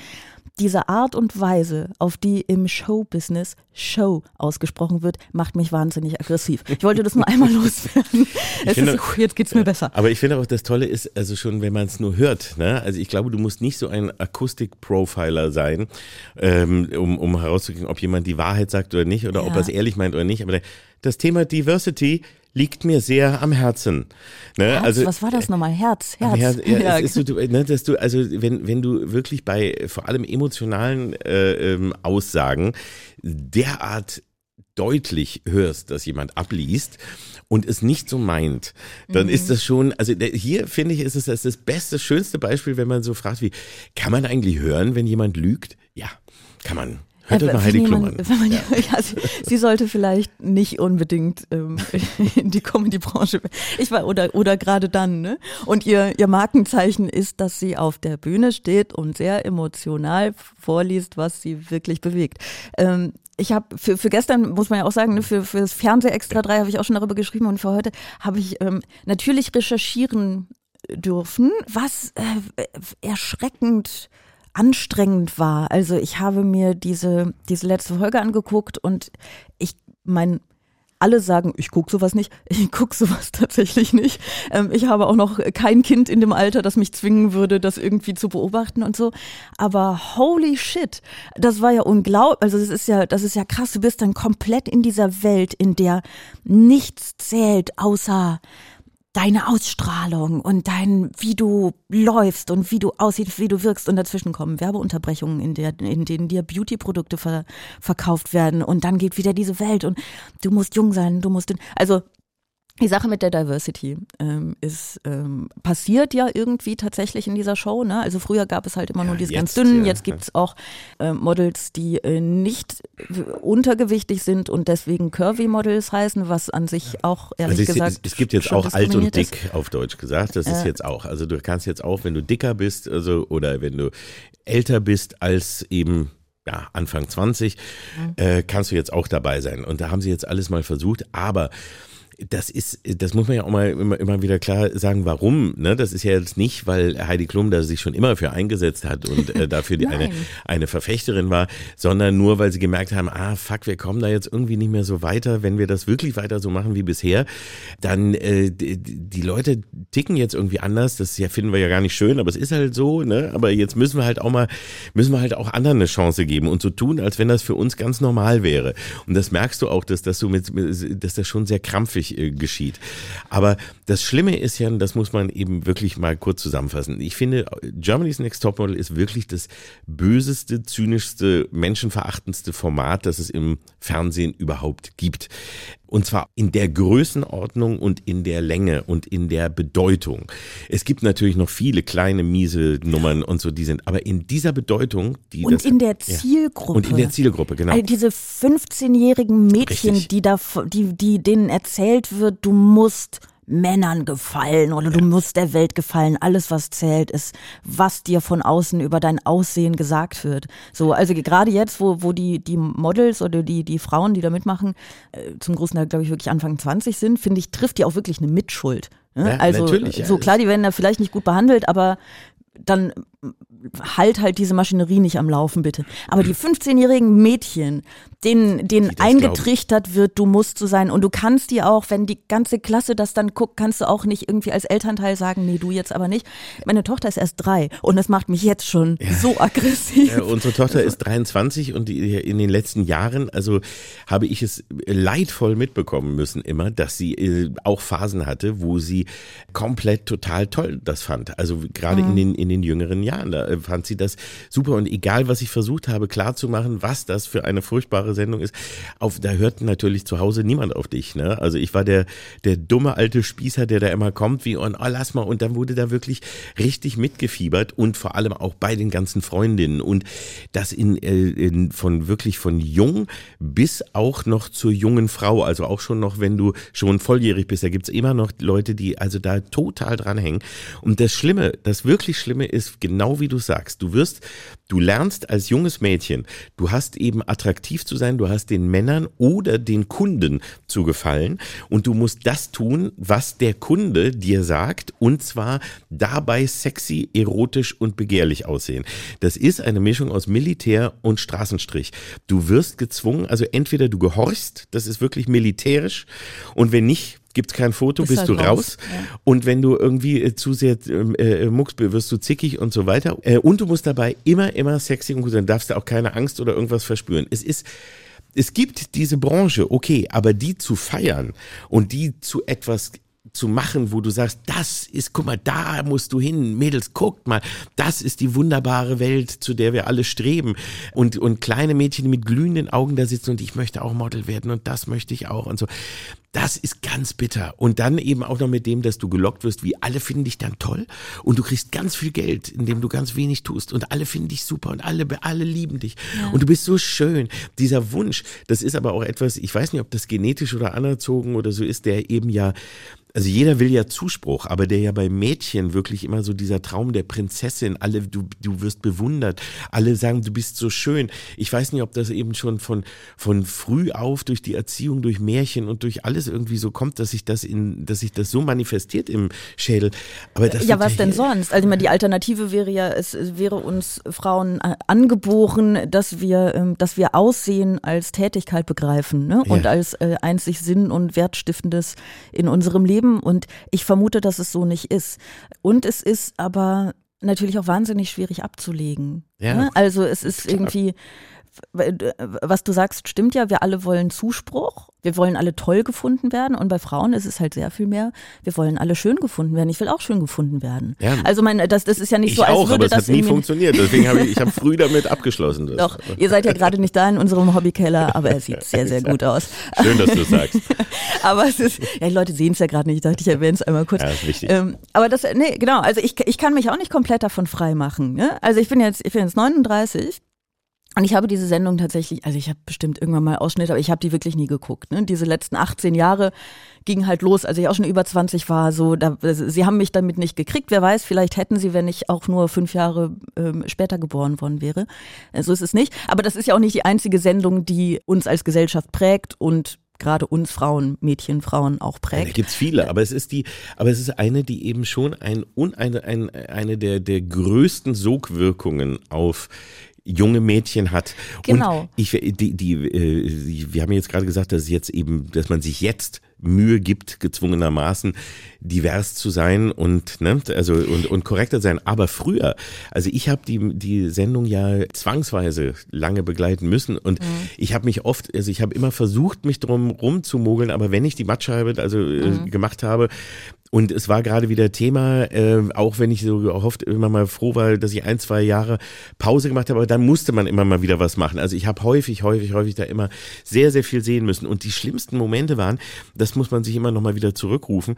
diese Art und Weise, auf die im Showbusiness Show ausgesprochen wird, macht mich wahnsinnig aggressiv. Ich wollte das nur einmal loswerden. Finde, ist, jetzt geht's mir besser. Aber ich finde auch, das Tolle ist, also schon, wenn man es nur hört, ne? also ich glaube, du musst nicht so ein Akustik-Profiler sein, ähm, um, um herauszukriegen, ob jemand die Wahrheit sagt oder nicht oder ja. ob er es ehrlich meint oder nicht. Aber das Thema Diversity liegt mir sehr am Herzen. Ne? Herz, also, was war das nochmal? Herz, Herz. Herz ja, ja. Ist so, ne, dass du, also wenn, wenn du wirklich bei vor allem emotionalen äh, ähm, Aussagen derart deutlich hörst, dass jemand abliest und es nicht so meint, dann mhm. ist das schon, also hier finde ich, ist es das, das beste, schönste Beispiel, wenn man so fragt, wie, kann man eigentlich hören, wenn jemand lügt? Ja, kann man. Hört euch mal Heidi Klum an. Ja. Ja, sie, sie, sollte vielleicht nicht unbedingt ähm, in die Comedy-Branche. Ich war oder oder gerade dann. Ne? Und ihr ihr Markenzeichen ist, dass sie auf der Bühne steht und sehr emotional vorliest, was sie wirklich bewegt. Ähm, ich habe für, für gestern, muss man ja auch sagen, ne, für, für das Fernseh Extra 3 habe ich auch schon darüber geschrieben und für heute habe ich ähm, natürlich recherchieren dürfen, was äh, erschreckend anstrengend war. Also ich habe mir diese, diese letzte Folge angeguckt und ich, mein, alle sagen, ich gucke sowas nicht. Ich gucke sowas tatsächlich nicht. Ähm, ich habe auch noch kein Kind in dem Alter, das mich zwingen würde, das irgendwie zu beobachten und so. Aber holy shit, das war ja unglaublich. Also das ist ja, das ist ja krass. Du bist dann komplett in dieser Welt, in der nichts zählt außer deine Ausstrahlung und dein, wie du läufst und wie du aussiehst, wie du wirkst und dazwischen kommen Werbeunterbrechungen, in, der, in denen dir Beauty-Produkte ver, verkauft werden und dann geht wieder diese Welt und du musst jung sein, du musst, also die Sache mit der Diversity ähm, ist ähm, passiert ja irgendwie tatsächlich in dieser Show. Ne? Also früher gab es halt immer ja, nur diese ganz dünnen, ja. jetzt gibt's auch äh, Models, die äh, nicht untergewichtig sind und deswegen Curvy-Models heißen, was an sich auch ehrlich also es, gesagt. Es, es gibt jetzt auch alt und dick ist. auf Deutsch gesagt. Das ist jetzt auch. Also du kannst jetzt auch, wenn du dicker bist, also oder wenn du älter bist als eben ja, Anfang 20, mhm. äh, kannst du jetzt auch dabei sein. Und da haben sie jetzt alles mal versucht. Aber das ist, das muss man ja auch mal immer, immer wieder klar sagen, warum. Ne? Das ist ja jetzt nicht, weil Heidi Klum da sich schon immer für eingesetzt hat und äh, dafür die eine, eine Verfechterin war, sondern nur, weil sie gemerkt haben, ah fuck, wir kommen da jetzt irgendwie nicht mehr so weiter. Wenn wir das wirklich weiter so machen wie bisher, dann äh, die, die Leute ticken jetzt irgendwie anders. Das ja, finden wir ja gar nicht schön, aber es ist halt so. Ne? Aber jetzt müssen wir halt auch mal, müssen wir halt auch anderen eine Chance geben und so tun, als wenn das für uns ganz normal wäre. Und das merkst du auch, dass das so mit, dass das schon sehr krampfig dadurch äh, geschieht. Aber das Schlimme ist ja, das muss man eben wirklich mal kurz zusammenfassen. Ich finde, Germany's Next Topmodel ist wirklich das böseste, zynischste, menschenverachtendste Format, das es im Fernsehen überhaupt gibt. Und zwar in der Größenordnung und in der Länge und in der Bedeutung. Es gibt natürlich noch viele kleine miese Nummern und so, die sind, aber in dieser Bedeutung, die und das, in der Zielgruppe. Ja. Und in der Zielgruppe, genau. Also diese 15-jährigen Mädchen, Richtig. die da, die, die denen erzählt wird, du musst Männern gefallen oder du musst der Welt gefallen. Alles, was zählt, ist, was dir von außen über dein Aussehen gesagt wird. So, also gerade jetzt, wo, wo die, die Models oder die, die Frauen, die da mitmachen, äh, zum großen Teil, glaube ich, wirklich Anfang 20 sind, finde ich, trifft die auch wirklich eine Mitschuld. Ne? Ja, also, so klar, die werden da vielleicht nicht gut behandelt, aber dann halt halt diese Maschinerie nicht am Laufen, bitte. Aber die 15-jährigen Mädchen, denen, denen eingetrichtert glauben. wird, du musst so sein. Und du kannst dir auch, wenn die ganze Klasse das dann guckt, kannst du auch nicht irgendwie als Elternteil sagen, nee, du jetzt aber nicht. Meine Tochter ist erst drei und das macht mich jetzt schon ja. so aggressiv. Ja, unsere Tochter ist 23 und die, in den letzten Jahren, also habe ich es leidvoll mitbekommen müssen immer, dass sie äh, auch Phasen hatte, wo sie komplett total toll das fand. Also gerade mhm. in, den, in den jüngeren Jahren, da äh, fand sie das super. Und egal, was ich versucht habe klarzumachen, was das für eine furchtbare Sendung ist. Auf, da hört natürlich zu Hause niemand auf dich. Ne? Also ich war der, der dumme alte Spießer, der da immer kommt, wie, und, oh, lass mal. Und dann wurde da wirklich richtig mitgefiebert und vor allem auch bei den ganzen Freundinnen. Und das in, äh, in, von wirklich von jung bis auch noch zur jungen Frau. Also auch schon noch, wenn du schon volljährig bist, da gibt's immer noch Leute, die also da total dranhängen. Und das Schlimme, das wirklich Schlimme ist, genau wie du sagst, du wirst, du lernst als junges Mädchen, du hast eben attraktiv zu sein, du hast den Männern oder den Kunden zu gefallen und du musst das tun, was der Kunde dir sagt und zwar dabei sexy, erotisch und begehrlich aussehen. Das ist eine Mischung aus Militär und Straßenstrich. Du wirst gezwungen, also entweder du gehorchst, das ist wirklich militärisch und wenn nicht, gibt's kein Foto, bist, bist halt du raus. raus. Ja. Und wenn du irgendwie äh, zu sehr ähm, äh, muckst, wirst du zickig und so weiter. Äh, und du musst dabei immer, immer sexy und gut sein. Darfst du auch keine Angst oder irgendwas verspüren. Es ist, es gibt diese Branche, okay, aber die zu feiern und die zu etwas zu machen, wo du sagst, das ist, guck mal, da musst du hin, Mädels, guckt mal, das ist die wunderbare Welt, zu der wir alle streben. Und, und kleine Mädchen mit glühenden Augen da sitzen und ich möchte auch Model werden und das möchte ich auch und so. Das ist ganz bitter. Und dann eben auch noch mit dem, dass du gelockt wirst, wie alle finden dich dann toll und du kriegst ganz viel Geld, indem du ganz wenig tust und alle finden dich super und alle, alle lieben dich ja. und du bist so schön. Dieser Wunsch, das ist aber auch etwas, ich weiß nicht, ob das genetisch oder anerzogen oder so ist, der eben ja also jeder will ja Zuspruch, aber der ja bei Mädchen wirklich immer so dieser Traum der Prinzessin, alle, du, du wirst bewundert, alle sagen, du bist so schön. Ich weiß nicht, ob das eben schon von, von früh auf durch die Erziehung, durch Märchen und durch alles alles irgendwie so kommt, dass sich das in, dass sich das so manifestiert im Schädel. Aber das ja, was denn sonst? Also die Alternative wäre ja, es wäre uns Frauen äh, angeboren, dass wir, ähm, dass wir Aussehen als Tätigkeit begreifen ne? und ja. als äh, einzig Sinn und Wertstiftendes in unserem Leben. Und ich vermute, dass es so nicht ist. Und es ist aber natürlich auch wahnsinnig schwierig abzulegen. Ja. Ne? Also es ist Klar. irgendwie was du sagst, stimmt ja, wir alle wollen Zuspruch, wir wollen alle toll gefunden werden und bei Frauen ist es halt sehr viel mehr, wir wollen alle schön gefunden werden. Ich will auch schön gefunden werden. Ja. Also mein, das, das ist ja nicht ich so, als auch, würde aber das es hat nie funktioniert. Deswegen habe ich, ich habe früh damit abgeschlossen. Das. Doch, ihr seid ja gerade nicht da in unserem Hobbykeller, aber er sieht sehr, sehr gut aus. Schön, dass du es sagst. aber es ist, ja, die Leute sehen es ja gerade nicht. Ich dachte, ich erwähne es einmal kurz. Ja, ist wichtig. Ähm, aber das, nee, genau. Also ich, ich kann mich auch nicht komplett davon frei machen. Ne? Also ich bin jetzt, ich bin jetzt 39 und ich habe diese Sendung tatsächlich, also ich habe bestimmt irgendwann mal Ausschnitte, aber ich habe die wirklich nie geguckt. Ne? Diese letzten 18 Jahre gingen halt los, als ich auch schon über 20 war. So, da, sie haben mich damit nicht gekriegt. Wer weiß, vielleicht hätten sie, wenn ich auch nur fünf Jahre ähm, später geboren worden wäre. Äh, so ist es nicht. Aber das ist ja auch nicht die einzige Sendung, die uns als Gesellschaft prägt und gerade uns Frauen, Mädchen, Frauen auch prägt. Ja, da gibt's viele, aber es ist die, aber es ist eine, die eben schon ein, eine, ein, eine der, der größten Sogwirkungen auf junge Mädchen hat. Genau. Und ich, die, die, äh, wir haben jetzt gerade gesagt, dass jetzt eben, dass man sich jetzt Mühe gibt, gezwungenermaßen divers zu sein und ne, also und, und korrekter sein. Aber früher, also ich habe die die Sendung ja zwangsweise lange begleiten müssen und mhm. ich habe mich oft, also ich habe immer versucht, mich drum rumzumogeln, aber wenn ich die Matscheibe also äh, mhm. gemacht habe, und es war gerade wieder Thema, äh, auch wenn ich so oft immer mal froh war, dass ich ein, zwei Jahre Pause gemacht habe, aber dann musste man immer mal wieder was machen. Also ich habe häufig, häufig, häufig da immer sehr, sehr viel sehen müssen. Und die schlimmsten Momente waren, das muss man sich immer noch mal wieder zurückrufen,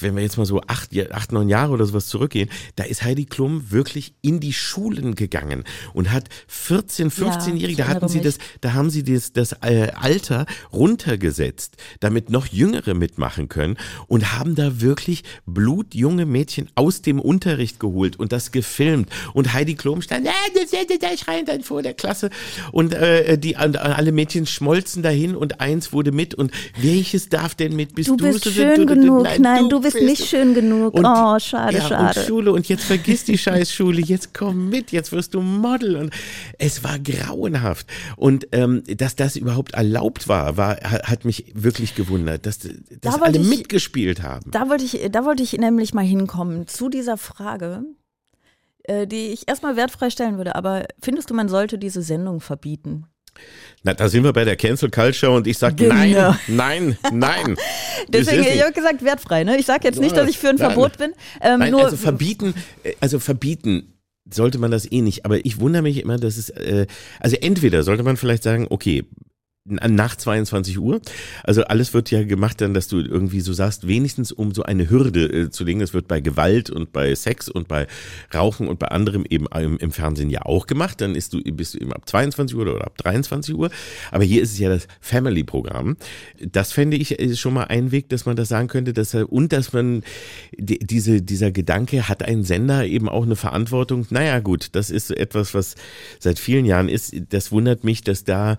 wenn wir jetzt mal so acht, acht neun Jahre oder sowas zurückgehen, da ist Heidi Klum wirklich in die Schulen gegangen und hat 14, 15-Jährige, ja, da hatten sie mich. das, da haben sie das, das äh, Alter runtergesetzt, damit noch Jüngere mitmachen können und haben da wirklich wirklich blutjunge Mädchen aus dem Unterricht geholt und das gefilmt. Und Heidi Klum stand, äh, da schreien dann vor der Klasse. Und äh, die alle Mädchen schmolzen dahin und eins wurde mit. Und welches darf denn mit? Bist du bist du, schön du, du, genug. Nein, Nein du, bist, bist nicht schön genug. Und, oh, schade, ja, schade. Und Schule und jetzt vergiss die Scheißschule. Jetzt komm mit. Jetzt wirst du Model. Und es war grauenhaft. Und ähm, dass das überhaupt erlaubt war, war hat mich wirklich gewundert, dass, dass da alle ich, mitgespielt haben. Da wollte ich da wollte ich nämlich mal hinkommen zu dieser Frage, äh, die ich erstmal wertfrei stellen würde. Aber findest du, man sollte diese Sendung verbieten? Na, da sind wir bei der Cancel Culture und ich sage genau. nein, nein, nein. Deswegen, ich habe gesagt wertfrei. Ne? Ich sage jetzt nicht, dass ich für ein nein. Verbot bin. Ähm, nein, nur also verbieten, äh, also verbieten sollte man das eh nicht. Aber ich wundere mich immer, dass es, äh, also entweder sollte man vielleicht sagen, okay, nach 22 Uhr. Also alles wird ja gemacht dann, dass du irgendwie so sagst, wenigstens um so eine Hürde äh, zu legen. Das wird bei Gewalt und bei Sex und bei Rauchen und bei anderem eben im, im, Fernsehen ja auch gemacht. Dann ist du, bist du eben ab 22 Uhr oder ab 23 Uhr. Aber hier ist es ja das Family-Programm. Das fände ich ist schon mal ein Weg, dass man das sagen könnte. Dass, und dass man die, diese, dieser Gedanke, hat ein Sender eben auch eine Verantwortung? Naja gut, das ist etwas, was seit vielen Jahren ist. Das wundert mich, dass da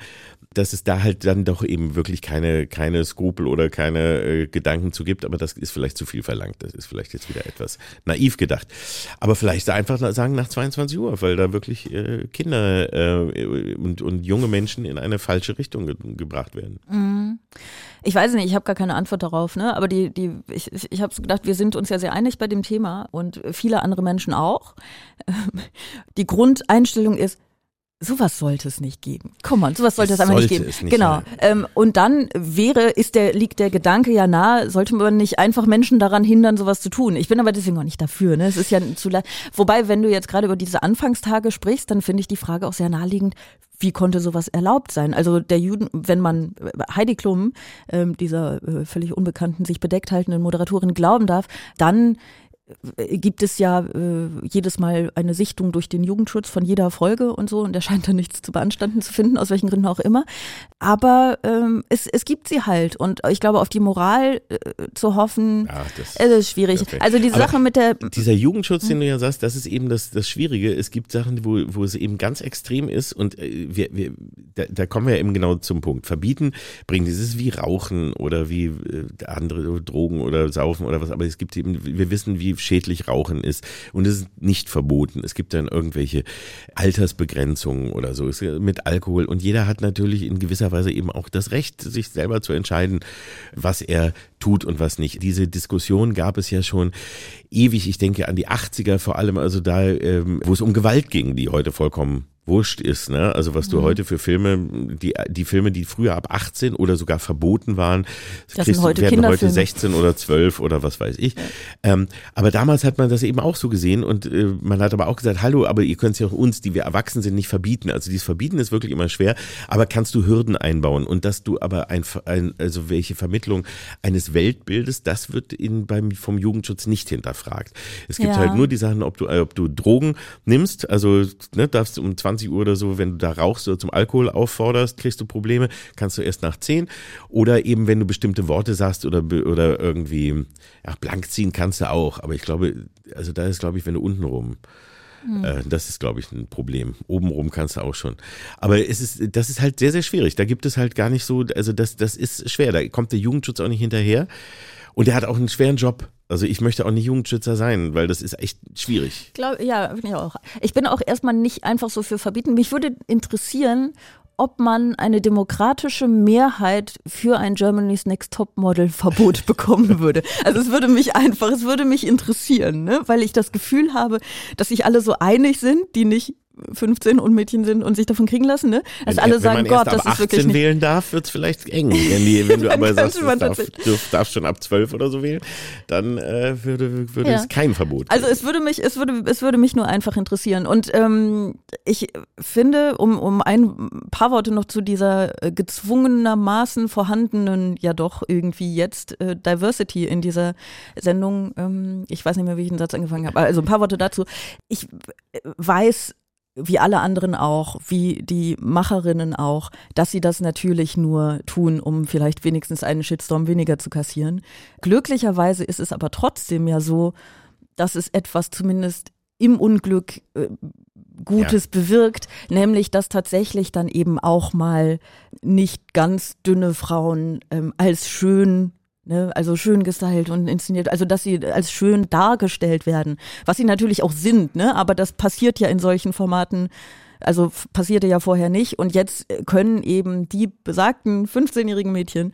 dass es da halt dann doch eben wirklich keine, keine Skrupel oder keine äh, Gedanken zu gibt, aber das ist vielleicht zu viel verlangt. Das ist vielleicht jetzt wieder etwas naiv gedacht. Aber vielleicht einfach sagen nach 22 Uhr, weil da wirklich äh, Kinder äh, und, und junge Menschen in eine falsche Richtung ge gebracht werden. Mhm. Ich weiß nicht, ich habe gar keine Antwort darauf, ne? Aber die, die, ich, ich habe gedacht, wir sind uns ja sehr einig bei dem Thema und viele andere Menschen auch. Die Grundeinstellung ist, Sowas sollte es nicht geben. Komm mal, sowas sollte es, es einfach nicht geben. Nicht genau. Ähm, und dann wäre, ist der, liegt der Gedanke ja nahe, sollte man nicht einfach Menschen daran hindern, sowas zu tun. Ich bin aber deswegen auch nicht dafür. Ne? Es ist ja zu Wobei, wenn du jetzt gerade über diese Anfangstage sprichst, dann finde ich die Frage auch sehr naheliegend, wie konnte sowas erlaubt sein? Also der Juden, wenn man Heidi Klum, ähm, dieser äh, völlig unbekannten, sich bedeckt haltenden Moderatorin glauben darf, dann äh, gibt es ja äh, jedes Mal eine Sichtung durch den Jugendschutz von jeder Folge und so und der scheint da nichts zu beanstanden zu finden, aus welchen Gründen auch immer. Aber ähm, es, es gibt sie halt und ich glaube, auf die Moral äh, zu hoffen, ja, das, ist schwierig. Okay. Also die Sache mit der... Dieser Jugendschutz, den du ja sagst, das ist eben das, das Schwierige. Es gibt Sachen, wo, wo es eben ganz extrem ist und äh, wir, wir, da, da kommen wir eben genau zum Punkt. Verbieten bringt dieses wie Rauchen oder wie äh, andere Drogen oder Saufen oder was, aber es gibt eben, wir wissen, wie schädlich Rauchen ist. Und es ist nicht verboten. Es gibt dann irgendwelche Altersbegrenzungen oder so mit Alkohol. Und jeder hat natürlich in gewisser Weise eben auch das Recht, sich selber zu entscheiden, was er tut und was nicht. Diese Diskussion gab es ja schon ewig. Ich denke an die 80er vor allem, also da, ähm, wo es um Gewalt ging, die heute vollkommen wurscht ist, ne? Also was du mhm. heute für Filme, die, die Filme, die früher ab 18 oder sogar verboten waren, das kriegst, heute werden heute 16 oder 12 oder was weiß ich. Ja. Ähm, aber damals hat man das eben auch so gesehen und äh, man hat aber auch gesagt, hallo, aber ihr könnt es ja auch uns, die wir erwachsen sind, nicht verbieten. Also dieses Verbieten ist wirklich immer schwer, aber kannst du Hürden einbauen und dass du aber ein, ein also welche Vermittlung eines Weltbildes, das wird in, beim, vom Jugendschutz nicht hinterfragt. Es gibt ja. halt nur die Sachen, ob du, ob du Drogen nimmst, also ne, darfst du um 20 20 Uhr oder so, wenn du da rauchst oder zum Alkohol aufforderst, kriegst du Probleme, kannst du erst nach 10. Oder eben, wenn du bestimmte Worte sagst oder, oder irgendwie, ja, blank ziehen kannst du auch. Aber ich glaube, also da ist, glaube ich, wenn du unten rum hm. Das ist, glaube ich, ein Problem. Obenrum kannst du auch schon. Aber es ist, das ist halt sehr, sehr schwierig. Da gibt es halt gar nicht so, also das, das ist schwer. Da kommt der Jugendschutz auch nicht hinterher. Und er hat auch einen schweren Job. Also ich möchte auch nicht Jugendschützer sein, weil das ist echt schwierig. Glaub, ja, finde ich auch. Ich bin auch erstmal nicht einfach so für verbieten. Mich würde interessieren, ob man eine demokratische Mehrheit für ein Germany's Next Top Model Verbot bekommen würde. Also es würde mich einfach, es würde mich interessieren, ne? weil ich das Gefühl habe, dass sich alle so einig sind, die nicht 15 und Mädchen sind und sich davon kriegen lassen, ne? Dass wenn, alle sagen, Gott, das ist wirklich nicht. wählen darf, wird's vielleicht eng. Wenn, die, wenn du aber sagst, du darf, darfst schon ab 12 oder so wählen, dann äh, würde, würde ja. es kein Verbot. Also es würde mich, es würde, es würde mich nur einfach interessieren. Und ähm, ich finde, um, um ein paar Worte noch zu dieser äh, gezwungenermaßen vorhandenen, ja doch irgendwie jetzt äh, Diversity in dieser Sendung, ähm, ich weiß nicht mehr, wie ich den Satz angefangen habe, also ein paar Worte dazu. Ich äh, weiß wie alle anderen auch, wie die Macherinnen auch, dass sie das natürlich nur tun, um vielleicht wenigstens einen Shitstorm weniger zu kassieren. Glücklicherweise ist es aber trotzdem ja so, dass es etwas zumindest im Unglück äh, Gutes ja. bewirkt, nämlich dass tatsächlich dann eben auch mal nicht ganz dünne Frauen ähm, als schön Ne, also schön gestylt und inszeniert, also dass sie als schön dargestellt werden, was sie natürlich auch sind, ne? aber das passiert ja in solchen Formaten also passierte ja vorher nicht. Und jetzt können eben die besagten 15-jährigen Mädchen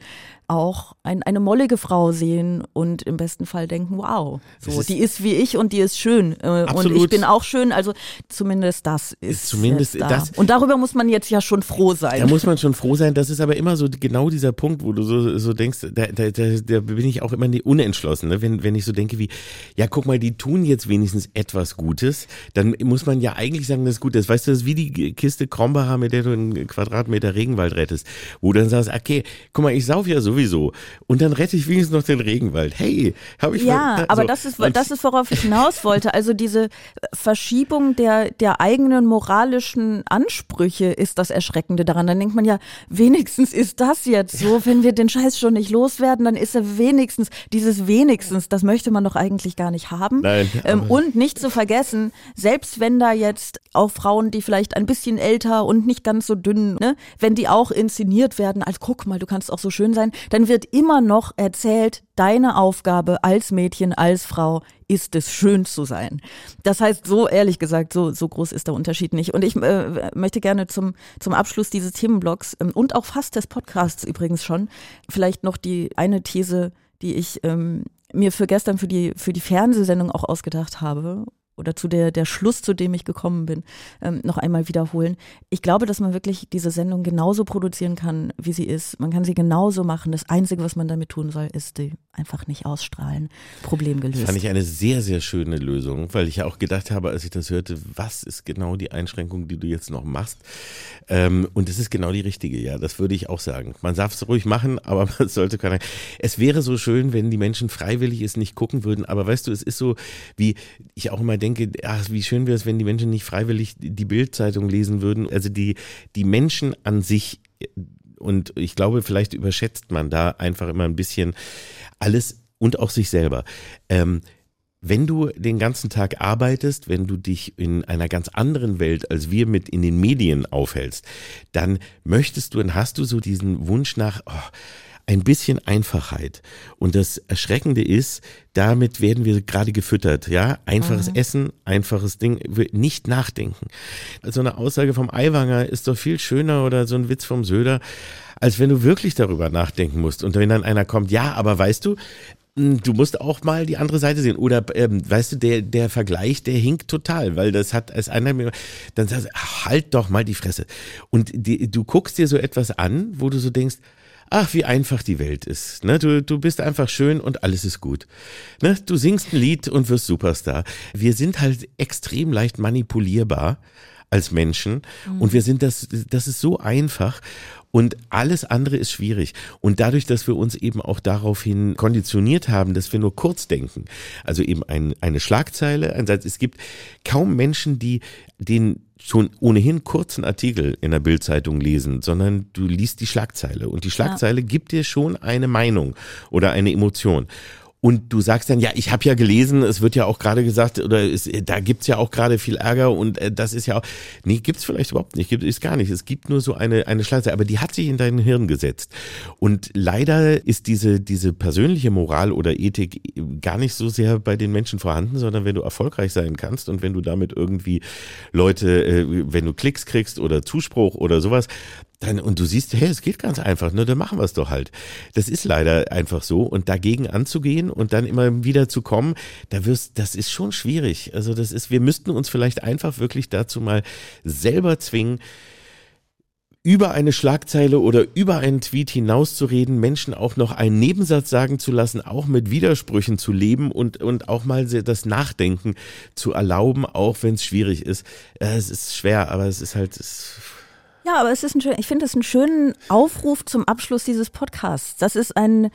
auch ein, eine mollige Frau sehen und im besten Fall denken, wow, so, ist die ist wie ich und die ist schön. Äh, und ich bin auch schön. Also zumindest das ist zumindest da. das. Und darüber muss man jetzt ja schon froh sein. Da muss man schon froh sein. Das ist aber immer so genau dieser Punkt, wo du so, so denkst, da, da, da, da bin ich auch immer unentschlossen. Ne? Wenn, wenn ich so denke wie, ja, guck mal, die tun jetzt wenigstens etwas Gutes, dann muss man ja eigentlich sagen, das ist gut. Das weißt du, das ist wie die Kiste Krombacher, mit der du einen Quadratmeter Regenwald rettest, wo du dann sagst, okay, guck mal, ich sauf ja sowieso sowieso. Und dann rette ich wenigstens noch den Regenwald. Hey, habe ich Ja, mal, aber das ist, das ist, worauf ich hinaus wollte. Also diese Verschiebung der, der eigenen moralischen Ansprüche ist das Erschreckende daran. Dann denkt man ja, wenigstens ist das jetzt so. Wenn wir den Scheiß schon nicht loswerden, dann ist er wenigstens, dieses wenigstens, das möchte man doch eigentlich gar nicht haben. Nein, ähm, und nicht zu vergessen, selbst wenn da jetzt auch Frauen, die vielleicht ein bisschen älter und nicht ganz so dünn, ne, wenn die auch inszeniert werden, als guck mal, du kannst auch so schön sein, dann wird immer noch erzählt, deine Aufgabe als Mädchen, als Frau ist es, schön zu sein. Das heißt, so ehrlich gesagt, so, so groß ist der Unterschied nicht. Und ich äh, möchte gerne zum, zum Abschluss dieses Themenblocks ähm, und auch fast des Podcasts übrigens schon, vielleicht noch die eine These, die ich ähm, mir für gestern für die, für die Fernsehsendung auch ausgedacht habe oder zu der, der Schluss, zu dem ich gekommen bin, ähm, noch einmal wiederholen. Ich glaube, dass man wirklich diese Sendung genauso produzieren kann, wie sie ist. Man kann sie genauso machen. Das Einzige, was man damit tun soll, ist die einfach nicht ausstrahlen. Problem gelöst. Das fand ich eine sehr, sehr schöne Lösung, weil ich ja auch gedacht habe, als ich das hörte, was ist genau die Einschränkung, die du jetzt noch machst? Ähm, und es ist genau die richtige, ja, das würde ich auch sagen. Man darf es ruhig machen, aber man sollte keiner. Es wäre so schön, wenn die Menschen freiwillig es nicht gucken würden, aber weißt du, es ist so, wie ich auch immer denke, ach, wie schön wäre es, wenn die Menschen nicht freiwillig die Bildzeitung lesen würden. Also die, die Menschen an sich, und ich glaube, vielleicht überschätzt man da einfach immer ein bisschen alles und auch sich selber. Ähm, wenn du den ganzen Tag arbeitest, wenn du dich in einer ganz anderen Welt als wir mit in den Medien aufhältst, dann möchtest du und hast du so diesen Wunsch nach oh, ein bisschen Einfachheit. Und das Erschreckende ist, damit werden wir gerade gefüttert, ja. Einfaches mhm. Essen, einfaches Ding, nicht nachdenken. So eine Aussage vom Aiwanger ist doch viel schöner oder so ein Witz vom Söder als wenn du wirklich darüber nachdenken musst. Und wenn dann einer kommt, ja, aber weißt du, hm, du musst auch mal die andere Seite sehen. Oder ähm, weißt du, der, der Vergleich, der hinkt total, weil das hat als einer mir, dann sagst du, halt doch mal die Fresse. Und die, du guckst dir so etwas an, wo du so denkst, ach, wie einfach die Welt ist. Ne? Du, du bist einfach schön und alles ist gut. Ne? Du singst ein Lied und wirst Superstar. Wir sind halt extrem leicht manipulierbar als Menschen mhm. und wir sind das, das ist so einfach. Und alles andere ist schwierig. Und dadurch, dass wir uns eben auch daraufhin konditioniert haben, dass wir nur kurz denken, also eben ein, eine Schlagzeile, ein Satz, es gibt kaum Menschen, die den schon ohnehin kurzen Artikel in der Bildzeitung lesen, sondern du liest die Schlagzeile und die Schlagzeile ja. gibt dir schon eine Meinung oder eine Emotion. Und du sagst dann, ja, ich habe ja gelesen, es wird ja auch gerade gesagt, oder es, da gibt's ja auch gerade viel Ärger und äh, das ist ja auch. Nee, gibt's vielleicht überhaupt nicht, gibt es gar nicht. Es gibt nur so eine, eine Schleife, aber die hat sich in dein Hirn gesetzt. Und leider ist diese, diese persönliche Moral oder Ethik gar nicht so sehr bei den Menschen vorhanden, sondern wenn du erfolgreich sein kannst und wenn du damit irgendwie Leute, äh, wenn du Klicks kriegst oder Zuspruch oder sowas, dann, und du siehst, hey, es geht ganz einfach, ne, dann machen wir es doch halt. Das ist leider einfach so. Und dagegen anzugehen und dann immer wieder zu kommen, da wirst, das ist schon schwierig. Also das ist, wir müssten uns vielleicht einfach wirklich dazu mal selber zwingen, über eine Schlagzeile oder über einen Tweet hinauszureden, Menschen auch noch einen Nebensatz sagen zu lassen, auch mit Widersprüchen zu leben und, und auch mal das Nachdenken zu erlauben, auch wenn es schwierig ist. Äh, es ist schwer, aber es ist halt, es ja, aber es ist ein schön, ich finde es einen schönen Aufruf zum Abschluss dieses Podcasts. Das ist ein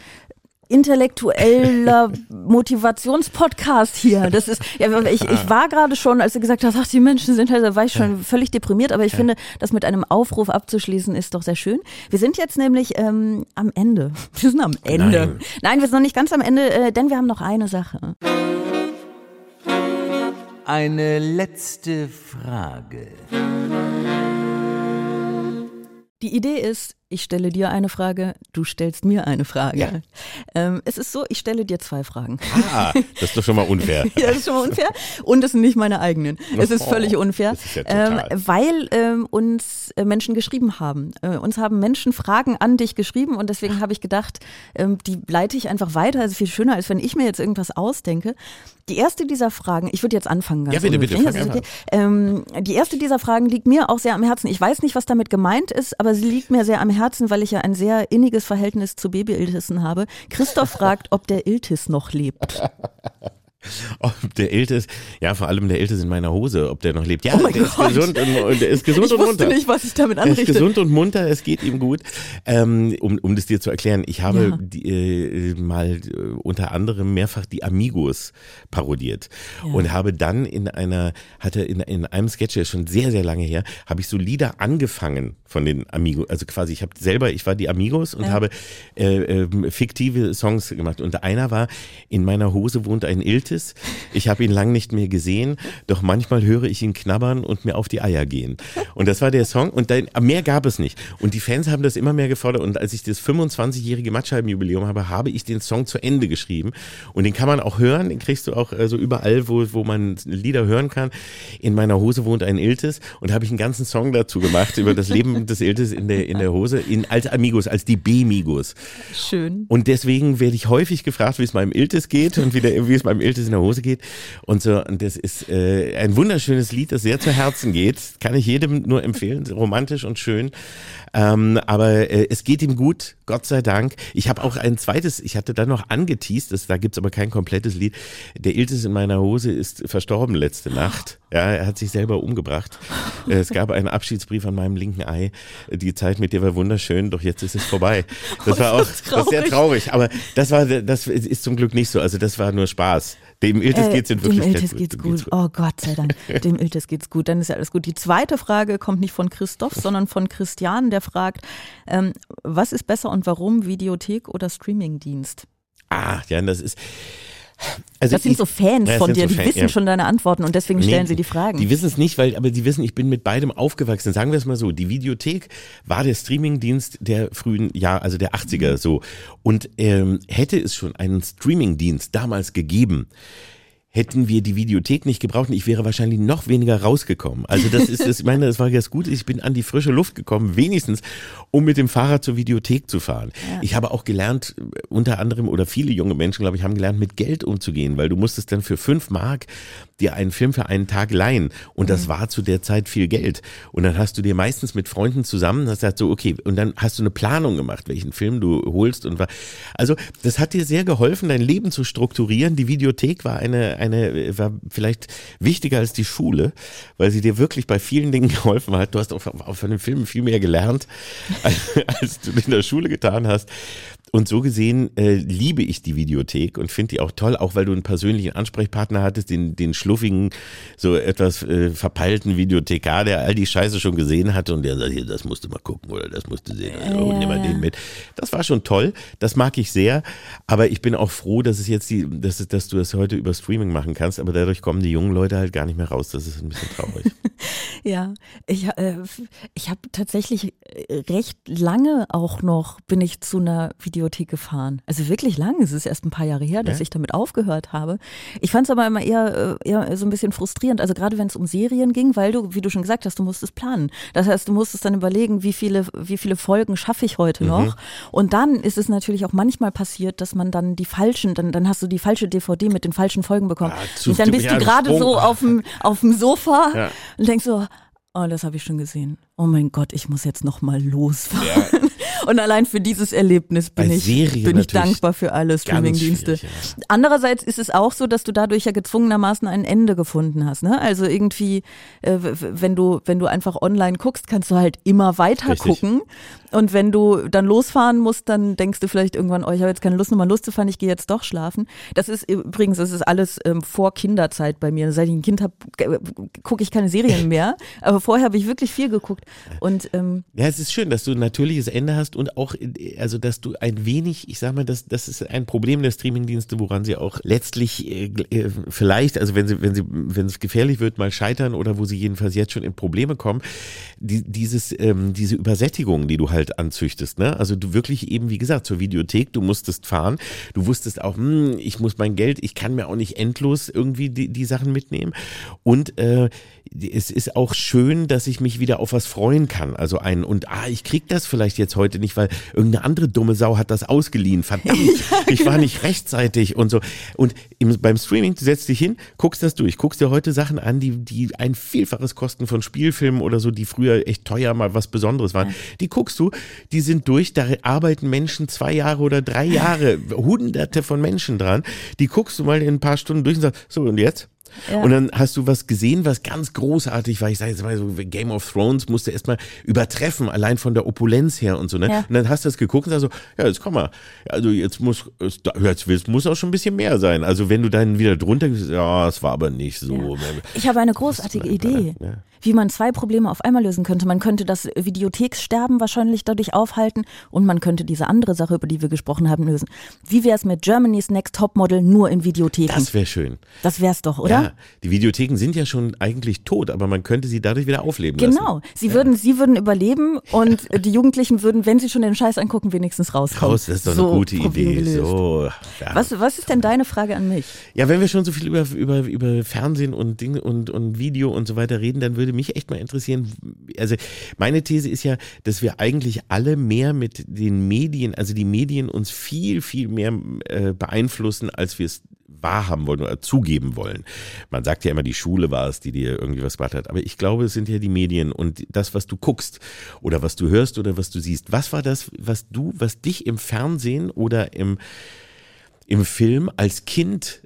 intellektueller Motivationspodcast hier. Das ist, ja, ich, ich war gerade schon, als du gesagt hast, ach, die Menschen sind halt, da war ich schon völlig deprimiert, aber ich ja. finde, das mit einem Aufruf abzuschließen, ist doch sehr schön. Wir sind jetzt nämlich ähm, am Ende. Wir sind am Ende. Nein. Nein, wir sind noch nicht ganz am Ende, äh, denn wir haben noch eine Sache. Eine letzte Frage. Die Idee ist, ich stelle dir eine Frage, du stellst mir eine Frage. Ja. Ähm, es ist so, ich stelle dir zwei Fragen. Ah, das ist doch schon mal unfair. ja, das ist schon mal unfair. Und es sind nicht meine eigenen. Es ist völlig oh, unfair, ist ja ähm, weil ähm, uns äh, Menschen geschrieben haben. Äh, uns haben Menschen Fragen an dich geschrieben und deswegen habe ich gedacht, ähm, die leite ich einfach weiter. Also viel schöner, als wenn ich mir jetzt irgendwas ausdenke. Die erste dieser Fragen, ich würde jetzt anfangen. Ganz ja, bitte, bitte. Fang okay. ähm, die erste dieser Fragen liegt mir auch sehr am Herzen. Ich weiß nicht, was damit gemeint ist, aber sie liegt mir sehr am Herzen Herzen, weil ich ja ein sehr inniges Verhältnis zu Baby-Iltissen habe. Christoph fragt, ob der Iltis noch lebt. Ob der Iltis, ja, vor allem der Iltis in meiner Hose, ob der noch lebt. Ja, oh der ist gesund und, der ist gesund ich und munter. Ich wusste nicht, was ich damit anrichte. Er ist gesund und munter, es geht ihm gut. Ähm, um, um das dir zu erklären, ich habe ja. die, äh, mal äh, unter anderem mehrfach die Amigos parodiert ja. und habe dann in einer, hatte in, in einem Sketch, der ist schon sehr, sehr lange her, habe ich so Lieder angefangen von den Amigos, also quasi, ich habe selber, ich war die Amigos und ja. habe äh, äh, fiktive Songs gemacht und einer war, in meiner Hose wohnt ein Iltis Iltis. Ich habe ihn lang nicht mehr gesehen, doch manchmal höre ich ihn knabbern und mir auf die Eier gehen. Und das war der Song und dann, mehr gab es nicht. Und die Fans haben das immer mehr gefordert und als ich das 25-jährige Matscheibenjubiläum habe, habe ich den Song zu Ende geschrieben und den kann man auch hören, den kriegst du auch also überall, wo, wo man Lieder hören kann. In meiner Hose wohnt ein Iltis und habe ich einen ganzen Song dazu gemacht über das Leben des Iltis in der, in der Hose, in, als Amigos, als die B-Migos. Schön. Und deswegen werde ich häufig gefragt, wie es meinem Iltis geht und wie, der, wie es meinem Iltis Iltis in der Hose geht und so. Und das ist äh, ein wunderschönes Lied, das sehr zu Herzen geht. Kann ich jedem nur empfehlen. Romantisch und schön. Ähm, aber äh, es geht ihm gut, Gott sei Dank. Ich habe auch ein zweites, ich hatte dann noch angeteased, das, da gibt's aber kein komplettes Lied. Der Iltis in meiner Hose ist verstorben letzte Nacht. Ja, er hat sich selber umgebracht. Äh, es gab einen Abschiedsbrief an meinem linken Ei. Die Zeit mit dir war wunderschön, doch jetzt ist es vorbei. Das war auch das sehr traurig. Aber das war, das ist zum Glück nicht so. Also das war nur Spaß. Dem Iltis äh, geht's in Wirklichkeit Dem Iltis geht's gut. Oh Gott sei Dank. Dem Iltis geht's gut. Dann ist ja alles gut. Die zweite Frage kommt nicht von Christoph, sondern von Christian, der fragt, ähm, was ist besser und warum Videothek oder Streamingdienst? Ah, ja, das ist. Also das sind ich, so Fans ja, von dir, so die Fan, wissen ja. schon deine Antworten und deswegen stellen nee, sie die Fragen. Die wissen es nicht, weil, aber die wissen, ich bin mit beidem aufgewachsen. Sagen wir es mal so, die Videothek war der Streamingdienst der frühen Jahre, also der 80er mhm. so. Und ähm, hätte es schon einen Streamingdienst damals gegeben, hätten wir die Videothek nicht gebraucht ich wäre wahrscheinlich noch weniger rausgekommen. Also das ist, das, ich meine, das war ganz gut. Ich bin an die frische Luft gekommen, wenigstens, um mit dem Fahrrad zur Videothek zu fahren. Ja. Ich habe auch gelernt, unter anderem, oder viele junge Menschen, glaube ich, haben gelernt, mit Geld umzugehen, weil du musstest dann für fünf Mark dir einen Film für einen Tag leihen. Und das mhm. war zu der Zeit viel Geld. Und dann hast du dir meistens mit Freunden zusammen, hast gesagt so, okay, und dann hast du eine Planung gemacht, welchen Film du holst und war. Also, das hat dir sehr geholfen, dein Leben zu strukturieren. Die Videothek war eine, eine, war vielleicht wichtiger als die Schule, weil sie dir wirklich bei vielen Dingen geholfen hat. Du hast auch, von den Filmen viel mehr gelernt, als, als du in der Schule getan hast. Und so gesehen äh, liebe ich die Videothek und finde die auch toll, auch weil du einen persönlichen Ansprechpartner hattest, den, den schluffigen, so etwas äh, verpeilten Videothekar, der all die Scheiße schon gesehen hatte und der sagt, hier, das musst du mal gucken oder das musst du sehen, also, ja, nimm mal ja. den mit. Das war schon toll, das mag ich sehr, aber ich bin auch froh, dass es jetzt die, dass, dass du das heute über Streaming machen kannst, aber dadurch kommen die jungen Leute halt gar nicht mehr raus, das ist ein bisschen traurig. ja, ich, äh, ich habe tatsächlich recht lange auch noch, bin ich zu einer Videothek Videothek gefahren. Also wirklich lang. Es ist erst ein paar Jahre her, dass ja. ich damit aufgehört habe. Ich fand es aber immer eher, äh, eher so ein bisschen frustrierend. Also gerade wenn es um Serien ging, weil du, wie du schon gesagt hast, du musstest planen. Das heißt, du musstest dann überlegen, wie viele, wie viele Folgen schaffe ich heute mhm. noch. Und dann ist es natürlich auch manchmal passiert, dass man dann die falschen, dann, dann hast du die falsche DVD mit den falschen Folgen bekommen. Ja, und dann bist du gerade so auf dem, auf dem Sofa ja. und denkst so, oh, das habe ich schon gesehen. Oh mein Gott, ich muss jetzt noch mal losfahren. Und allein für dieses Erlebnis bin ich, bin ich dankbar für alle Streamingdienste. Ja. Andererseits ist es auch so, dass du dadurch ja gezwungenermaßen ein Ende gefunden hast. Ne? Also irgendwie, äh, wenn du, wenn du einfach online guckst, kannst du halt immer weiter Richtig. gucken. Und wenn du dann losfahren musst, dann denkst du vielleicht irgendwann, oh, ich habe jetzt keine Lust, nochmal loszufahren, ich gehe jetzt doch schlafen. Das ist übrigens, das ist alles ähm, vor Kinderzeit bei mir. Seit ich ein Kind habe, gucke ich keine Serien mehr. Aber vorher habe ich wirklich viel geguckt. Und, ähm, ja, es ist schön, dass du ein natürliches Ende hast und auch, also dass du ein wenig, ich sag mal, das, das ist ein Problem der Streamingdienste, woran sie auch letztlich äh, äh, vielleicht, also wenn sie, wenn sie, wenn es gefährlich wird, mal scheitern oder wo sie jedenfalls jetzt schon in Probleme kommen, die, dieses, ähm, diese Übersättigung, die du halt halt anzüchtest. Ne? Also du wirklich eben, wie gesagt, zur Videothek, du musstest fahren, du wusstest auch, hm, ich muss mein Geld, ich kann mir auch nicht endlos irgendwie die, die Sachen mitnehmen. Und äh, es ist auch schön, dass ich mich wieder auf was freuen kann. Also ein, und ah, ich krieg das vielleicht jetzt heute nicht, weil irgendeine andere dumme Sau hat das ausgeliehen. Verdammt, ja, ich war genau. nicht rechtzeitig und so. Und im, beim Streaming, du setzt dich hin, guckst das durch, guckst dir heute Sachen an, die, die ein Vielfaches kosten von Spielfilmen oder so, die früher echt teuer mal was Besonderes waren. Ja. Die guckst du, die sind durch, da arbeiten Menschen zwei Jahre oder drei Jahre, hunderte von Menschen dran. Die guckst du mal in ein paar Stunden durch und sagst, so und jetzt? Ja. Und dann hast du was gesehen, was ganz großartig war. Ich sage jetzt mal so, Game of Thrones musste erstmal übertreffen, allein von der Opulenz her und so. Ne? Ja. Und dann hast du das geguckt und sagst so, ja, jetzt komm mal. Also jetzt muss, jetzt muss auch schon ein bisschen mehr sein. Also wenn du dann wieder drunter gehst, ja, es war aber nicht so. Ja. Ich habe eine großartige Idee. Wie man zwei Probleme auf einmal lösen könnte. Man könnte das Videothekssterben wahrscheinlich dadurch aufhalten und man könnte diese andere Sache, über die wir gesprochen haben, lösen. Wie wäre es mit Germany's Next Topmodel nur in Videotheken? Das wäre schön. Das wär's doch, oder? Ja, die Videotheken sind ja schon eigentlich tot, aber man könnte sie dadurch wieder aufleben genau. lassen. Genau. Sie ja. würden, sie würden überleben und die Jugendlichen würden, wenn sie schon den Scheiß angucken, wenigstens rauskommen. Raus, das ist doch so, eine gute Idee. So, ja. was, was ist denn deine Frage an mich? Ja, wenn wir schon so viel über, über, über Fernsehen und Dinge und, und Video und so weiter reden, dann würde mich echt mal interessieren, interessieren. Also meine These ist ja, dass wir eigentlich alle mehr mit den Medien, also die Medien uns viel, viel mehr äh, beeinflussen, als wir es wahrhaben wollen oder zugeben wollen. Man sagt ja immer, die Schule war es, die dir irgendwie was gebracht hat. Aber ich glaube, es sind ja die Medien und das, was du guckst oder was du hörst oder was du siehst. Was war das, was du, was dich im Fernsehen oder im, im Film als Kind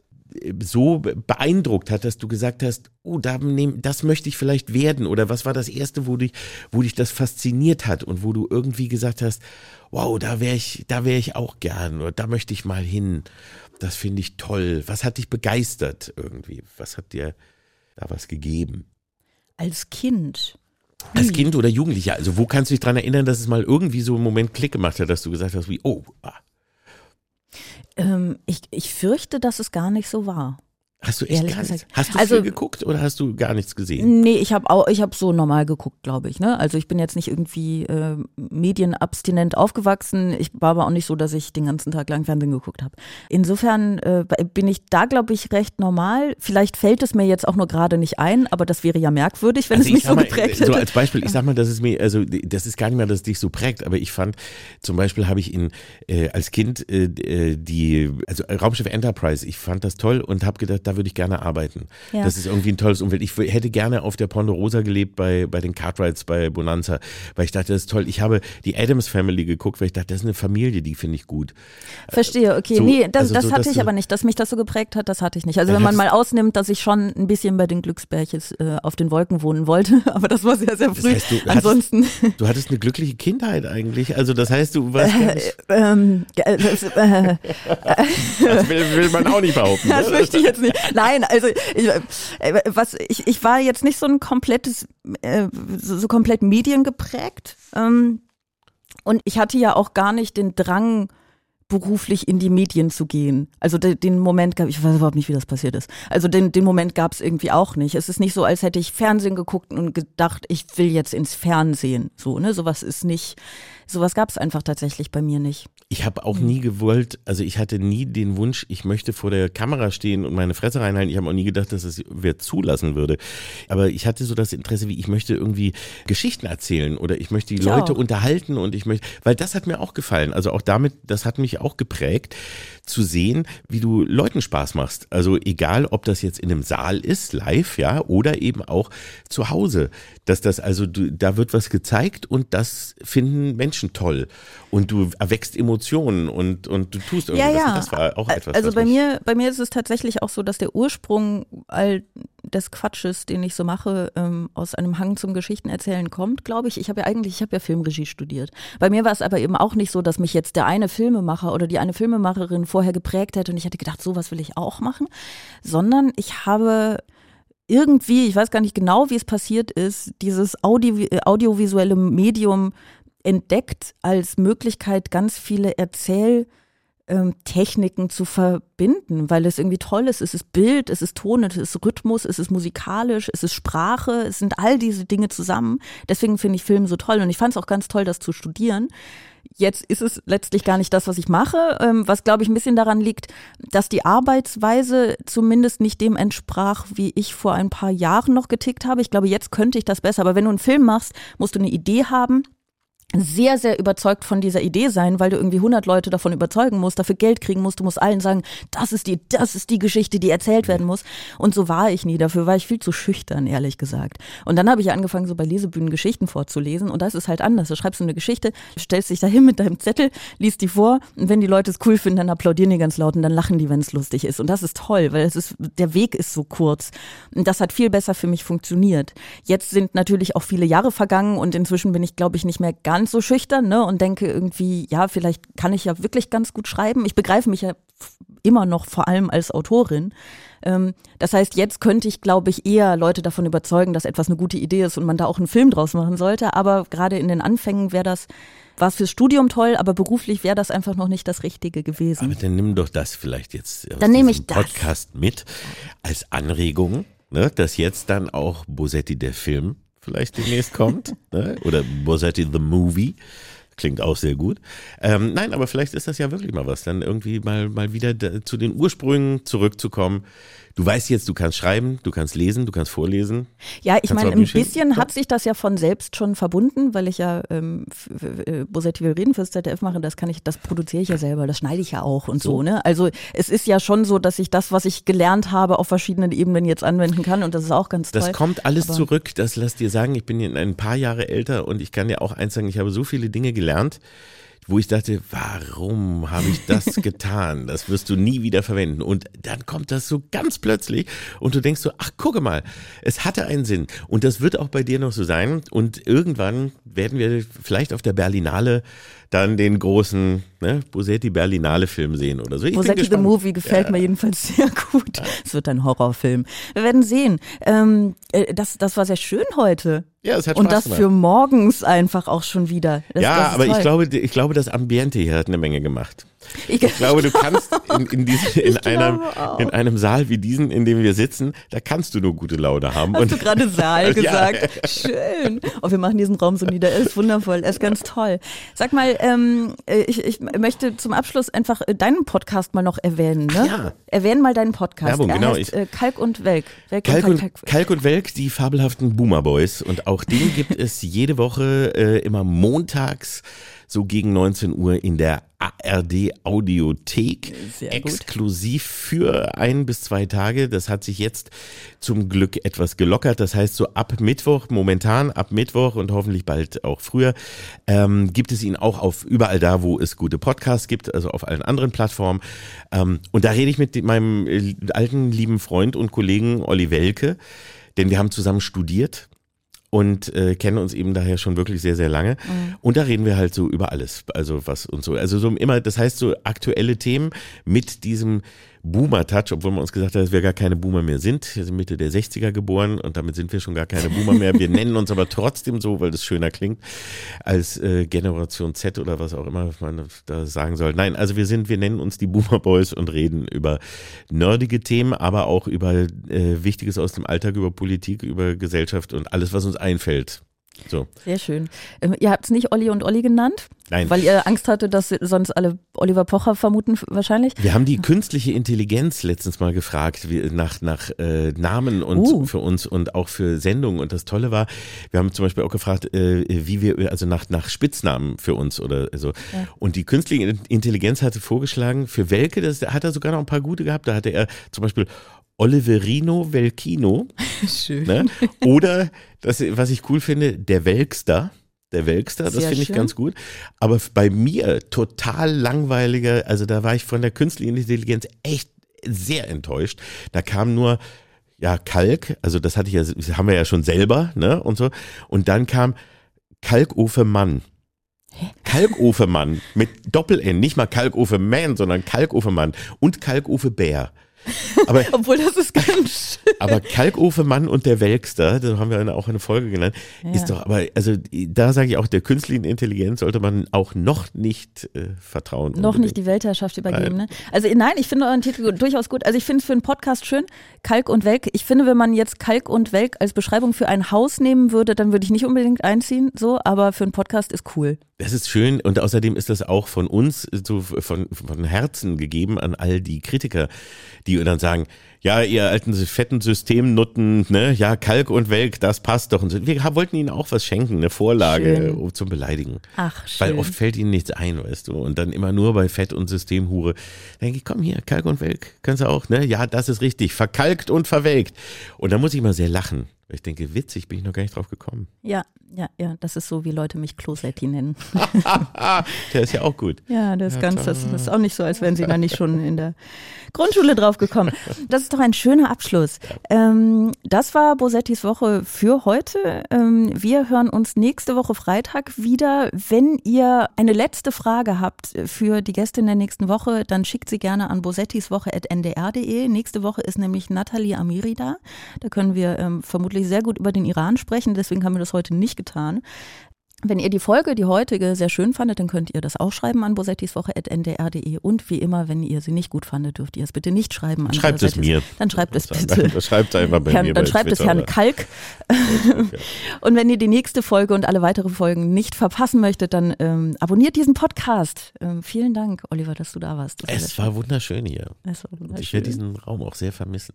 so beeindruckt hat, dass du gesagt hast, oh, da nehm, das möchte ich vielleicht werden? Oder was war das erste, wo dich, wo dich das fasziniert hat und wo du irgendwie gesagt hast, wow, da wäre ich, da wäre ich auch gern oder da möchte ich mal hin. Das finde ich toll. Was hat dich begeistert irgendwie? Was hat dir da was gegeben? Als Kind. Als Kind oder Jugendlicher, also wo kannst du dich dran erinnern, dass es mal irgendwie so einen Moment Klick gemacht hat, dass du gesagt hast, wie, oh, ah, ähm, ich, ich fürchte, dass es gar nicht so war. Hast du echt Ehrlich gar nichts? Hast du also, viel geguckt oder hast du gar nichts gesehen? Nee, ich habe auch, ich habe so normal geguckt, glaube ich. Ne? Also ich bin jetzt nicht irgendwie äh, medienabstinent aufgewachsen. Ich war aber auch nicht so, dass ich den ganzen Tag lang Fernsehen geguckt habe. Insofern äh, bin ich da, glaube ich, recht normal. Vielleicht fällt es mir jetzt auch nur gerade nicht ein, aber das wäre ja merkwürdig, wenn also es mich so mal, geprägt hätte. So als Beispiel, ich sag mal, das ist mir, also das ist gar nicht mehr, dass es dich so prägt, aber ich fand, zum Beispiel habe ich in äh, als Kind äh, äh die, also Raumschiff Enterprise, ich fand das toll und habe gedacht, da würde ich gerne arbeiten. Ja. Das ist irgendwie ein tolles Umfeld. Ich hätte gerne auf der Ponderosa gelebt bei, bei den Cartwrights, bei Bonanza, weil ich dachte, das ist toll. Ich habe die Adams Family geguckt, weil ich dachte, das ist eine Familie, die finde ich gut. Verstehe, okay. So, nee, das, also das so, hatte ich aber nicht. Dass mich das so geprägt hat, das hatte ich nicht. Also wenn man mal ausnimmt, dass ich schon ein bisschen bei den Glücksbärches äh, auf den Wolken wohnen wollte, aber das war sehr, sehr früh. Das heißt, du Ansonsten. Hattest, du hattest eine glückliche Kindheit eigentlich. Also das heißt, du warst. Äh, ähm, das, äh, das will, will, man auch nicht behaupten. Das ne? möchte ich jetzt nicht. Nein, also ich, äh, was ich, ich war jetzt nicht so ein komplettes, äh, so, so komplett mediengeprägt. Ähm, und ich hatte ja auch gar nicht den Drang, beruflich in die Medien zu gehen. Also den, den Moment gab ich weiß überhaupt nicht, wie das passiert ist. Also den, den Moment gab es irgendwie auch nicht. Es ist nicht so, als hätte ich Fernsehen geguckt und gedacht, ich will jetzt ins Fernsehen. So, ne? Sowas ist nicht, sowas gab es einfach tatsächlich bei mir nicht. Ich habe auch nie gewollt, also ich hatte nie den Wunsch, ich möchte vor der Kamera stehen und meine Fresse reinhalten. Ich habe auch nie gedacht, dass es wer zulassen würde. Aber ich hatte so das Interesse, wie ich möchte irgendwie Geschichten erzählen oder ich möchte die ich Leute auch. unterhalten und ich möchte, weil das hat mir auch gefallen. Also auch damit, das hat mich auch geprägt, zu sehen, wie du Leuten Spaß machst. Also egal, ob das jetzt in einem Saal ist, live, ja, oder eben auch zu Hause. Dass das also, du, da wird was gezeigt und das finden Menschen toll. Und du erwächst Emotionen und, und du tust irgendwas. Ja, ja. Das war auch etwas. Also bei mir, bei mir ist es tatsächlich auch so, dass der Ursprung all des Quatsches, den ich so mache, ähm, aus einem Hang zum Geschichtenerzählen kommt, glaube ich. Ich habe ja eigentlich, ich habe ja Filmregie studiert. Bei mir war es aber eben auch nicht so, dass mich jetzt der eine Filmemacher oder die eine Filmemacherin vorher geprägt hätte und ich hätte gedacht, sowas will ich auch machen, sondern ich habe irgendwie, ich weiß gar nicht genau, wie es passiert ist, dieses Audio, audiovisuelle Medium entdeckt als Möglichkeit, ganz viele Erzähltechniken ähm, zu verbinden, weil es irgendwie toll ist. Es ist Bild, es ist Ton, es ist Rhythmus, es ist musikalisch, es ist Sprache, es sind all diese Dinge zusammen. Deswegen finde ich Film so toll und ich fand es auch ganz toll, das zu studieren. Jetzt ist es letztlich gar nicht das, was ich mache, ähm, was glaube ich ein bisschen daran liegt, dass die Arbeitsweise zumindest nicht dem entsprach, wie ich vor ein paar Jahren noch getickt habe. Ich glaube, jetzt könnte ich das besser. Aber wenn du einen Film machst, musst du eine Idee haben sehr, sehr überzeugt von dieser Idee sein, weil du irgendwie 100 Leute davon überzeugen musst, dafür Geld kriegen musst, du musst allen sagen, das ist die, das ist die Geschichte, die erzählt werden muss. Und so war ich nie, dafür war ich viel zu schüchtern, ehrlich gesagt. Und dann habe ich angefangen, so bei Lesebühnen Geschichten vorzulesen und das ist halt anders. Du schreibst eine Geschichte, stellst dich dahin mit deinem Zettel, liest die vor und wenn die Leute es cool finden, dann applaudieren die ganz laut und dann lachen die, wenn es lustig ist. Und das ist toll, weil es ist, der Weg ist so kurz. Und das hat viel besser für mich funktioniert. Jetzt sind natürlich auch viele Jahre vergangen und inzwischen bin ich, glaube ich, nicht mehr ganz ganz so schüchtern ne, und denke irgendwie, ja, vielleicht kann ich ja wirklich ganz gut schreiben. Ich begreife mich ja immer noch vor allem als Autorin. Ähm, das heißt, jetzt könnte ich, glaube ich, eher Leute davon überzeugen, dass etwas eine gute Idee ist und man da auch einen Film draus machen sollte. Aber gerade in den Anfängen wäre das war es fürs Studium toll, aber beruflich wäre das einfach noch nicht das Richtige gewesen. Aber dann nimm doch das vielleicht jetzt aus dann nehme ich Podcast das. mit als Anregung, ne, dass jetzt dann auch Bosetti der Film vielleicht demnächst kommt. ne? Oder Bosetti the Movie. Klingt auch sehr gut. Ähm, nein, aber vielleicht ist das ja wirklich mal was, dann irgendwie mal, mal wieder zu den Ursprüngen zurückzukommen. Du weißt jetzt, du kannst schreiben, du kannst lesen, du kannst vorlesen. Ja, ich meine, ein bisschen hat sich das ja von selbst schon verbunden, weil ich ja ähm, Bosetti will reden fürs ZDF mache, das kann ich, das produziere ich ja selber, das schneide ich ja auch und so. so, ne? Also es ist ja schon so, dass ich das, was ich gelernt habe, auf verschiedenen Ebenen jetzt anwenden kann und das ist auch ganz toll. Das kommt alles Aber zurück, das lass dir sagen, ich bin ein paar Jahre älter und ich kann dir auch eins sagen, ich habe so viele Dinge gelernt, wo ich dachte, warum habe ich das getan? Das wirst du nie wieder verwenden. Und dann kommt das so ganz plötzlich und du denkst so, ach, gucke mal, es hatte einen Sinn. Und das wird auch bei dir noch so sein. Und irgendwann werden wir vielleicht auf der Berlinale dann den großen ne, Bosetti Berlinale Film sehen oder so. Ich Bosetti the Movie gefällt ja. mir jedenfalls sehr gut. Es wird ein Horrorfilm. Wir werden sehen. Ähm, äh, das, das war sehr schön heute. Ja, es hat Spaß Und das gemacht. für morgens einfach auch schon wieder. Das, ja, das aber toll. ich glaube, ich glaube, das Ambiente hier hat eine Menge gemacht. Ich, ich glaube, du kannst in, in, diesem, in, einem, in einem Saal wie diesen, in dem wir sitzen, da kannst du nur gute Laune haben. Hast und, du gerade Saal gesagt? Ja. Schön. Oh, wir machen diesen Raum so nieder. Er ist wundervoll. Er ist ganz toll. Sag mal, ähm, äh, ich, ich möchte zum Abschluss einfach äh, deinen Podcast mal noch erwähnen. Ne? Ja. Erwähnen mal deinen Podcast. Werbung, genau. Heißt, äh, Kalk und Welk. Welk Kalk, und, Kalk, Kalk und Welk, die fabelhaften Boomer Boys. Und auch den gibt es jede Woche äh, immer montags so gegen 19 Uhr in der ARD Audiothek. Exklusiv für ein bis zwei Tage. Das hat sich jetzt zum Glück etwas gelockert. Das heißt, so ab Mittwoch, momentan ab Mittwoch und hoffentlich bald auch früher, ähm, gibt es ihn auch auf überall da, wo es gute Podcasts gibt, also auf allen anderen Plattformen. Ähm, und da rede ich mit meinem äh, alten lieben Freund und Kollegen Olli Welke, denn wir haben zusammen studiert und äh, kennen uns eben daher schon wirklich sehr, sehr lange. Mhm. Und da reden wir halt so über alles, also was und so. Also so immer, das heißt so aktuelle Themen mit diesem Boomer-Touch, obwohl man uns gesagt hat, dass wir gar keine Boomer mehr sind. Wir sind Mitte der 60er geboren und damit sind wir schon gar keine Boomer mehr. Wir nennen uns aber trotzdem so, weil das schöner klingt, als äh, Generation Z oder was auch immer man da sagen soll. Nein, also wir sind, wir nennen uns die Boomer Boys und reden über nerdige Themen, aber auch über äh, Wichtiges aus dem Alltag, über Politik, über Gesellschaft und alles, was uns einfällt. So. Sehr schön. Ähm, ihr habt es nicht Olli und Olli genannt? Nein. Weil ihr Angst hatte, dass sonst alle Oliver Pocher vermuten wahrscheinlich? Wir haben die künstliche Intelligenz letztens mal gefragt, nach, nach äh, Namen und uh. für uns und auch für Sendungen. Und das Tolle war, wir haben zum Beispiel auch gefragt, äh, wie wir, also nach, nach Spitznamen für uns oder so. Ja. Und die künstliche Intelligenz hatte vorgeschlagen, für Welke, das hat er sogar noch ein paar gute gehabt. Da hatte er zum Beispiel Oliverino Velkino. Schön. Ne? Oder, das, was ich cool finde, der Welkster. Der Welkster, das finde ich ganz gut. Aber bei mir total langweiliger, also da war ich von der künstlichen Intelligenz echt sehr enttäuscht. Da kam nur, ja, Kalk, also das hatte ich ja, das haben wir ja schon selber, ne, und so. Und dann kam Kalkofe Mann. Kalkofe Mann mit Doppel-N, nicht mal Kalkofe Man, sondern Kalkofe Mann und Kalkofe Bär. Aber, Obwohl das ist ganz schön. Aber Kalkofemann und der Welkster, da haben wir auch eine Folge genannt, ja. ist doch, aber also da sage ich auch, der künstlichen Intelligenz sollte man auch noch nicht äh, vertrauen. Noch unbedingt. nicht die Weltherrschaft übergeben, nein. ne? Also nein, ich finde euren Titel durchaus gut. Also ich finde es für einen Podcast schön, Kalk und Welk. Ich finde, wenn man jetzt Kalk und Welk als Beschreibung für ein Haus nehmen würde, dann würde ich nicht unbedingt einziehen, so, aber für einen Podcast ist cool. Das ist schön und außerdem ist das auch von uns so von, von Herzen gegeben an all die Kritiker, die dann sagen, ja, ihr alten fetten Systemnutten, ne, ja, Kalk und Welk, das passt doch. Und. Wir wollten ihnen auch was schenken, eine Vorlage schön. zum Beleidigen. Ach, schön. Weil oft fällt ihnen nichts ein, weißt du. Und dann immer nur bei Fett und Systemhure. Dann denke ich, komm hier, Kalk und Welk, kannst du auch, ne? Ja, das ist richtig. Verkalkt und verwelkt. Und da muss ich mal sehr lachen. Ich denke, witzig, bin ich noch gar nicht drauf gekommen. Ja, ja, ja, das ist so, wie Leute mich Klosetti nennen. der ist ja auch gut. Ja, ist ja, ganz, das ist auch nicht so, als wären sie da nicht schon in der Grundschule drauf gekommen. Das ist doch ein schöner Abschluss. Ja. Ähm, das war Bosettis Woche für heute. Ähm, wir hören uns nächste Woche Freitag wieder. Wenn ihr eine letzte Frage habt für die Gäste in der nächsten Woche, dann schickt sie gerne an bosettiswoche.ndr.de. Nächste Woche ist nämlich Nathalie Amiri da. Da können wir ähm, vermutlich sehr gut über den Iran sprechen. Deswegen haben wir das heute nicht getan. Wenn ihr die Folge, die heutige, sehr schön fandet, dann könnt ihr das auch schreiben an bosettiswoche.ndr.de. Und wie immer, wenn ihr sie nicht gut fandet, dürft ihr es bitte nicht schreiben an Schreibt es mir. Dann schreibt es bitte. Das schreibt einfach bei Herrn, mir dann bei schreibt Twitter, es Herrn? Kalk. und wenn ihr die nächste Folge und alle weitere Folgen nicht verpassen möchtet, dann ähm, abonniert diesen Podcast. Ähm, vielen Dank, Oliver, dass du da warst. Das Es war wunderschön hier. Es war Und ich werde diesen Raum auch sehr vermissen.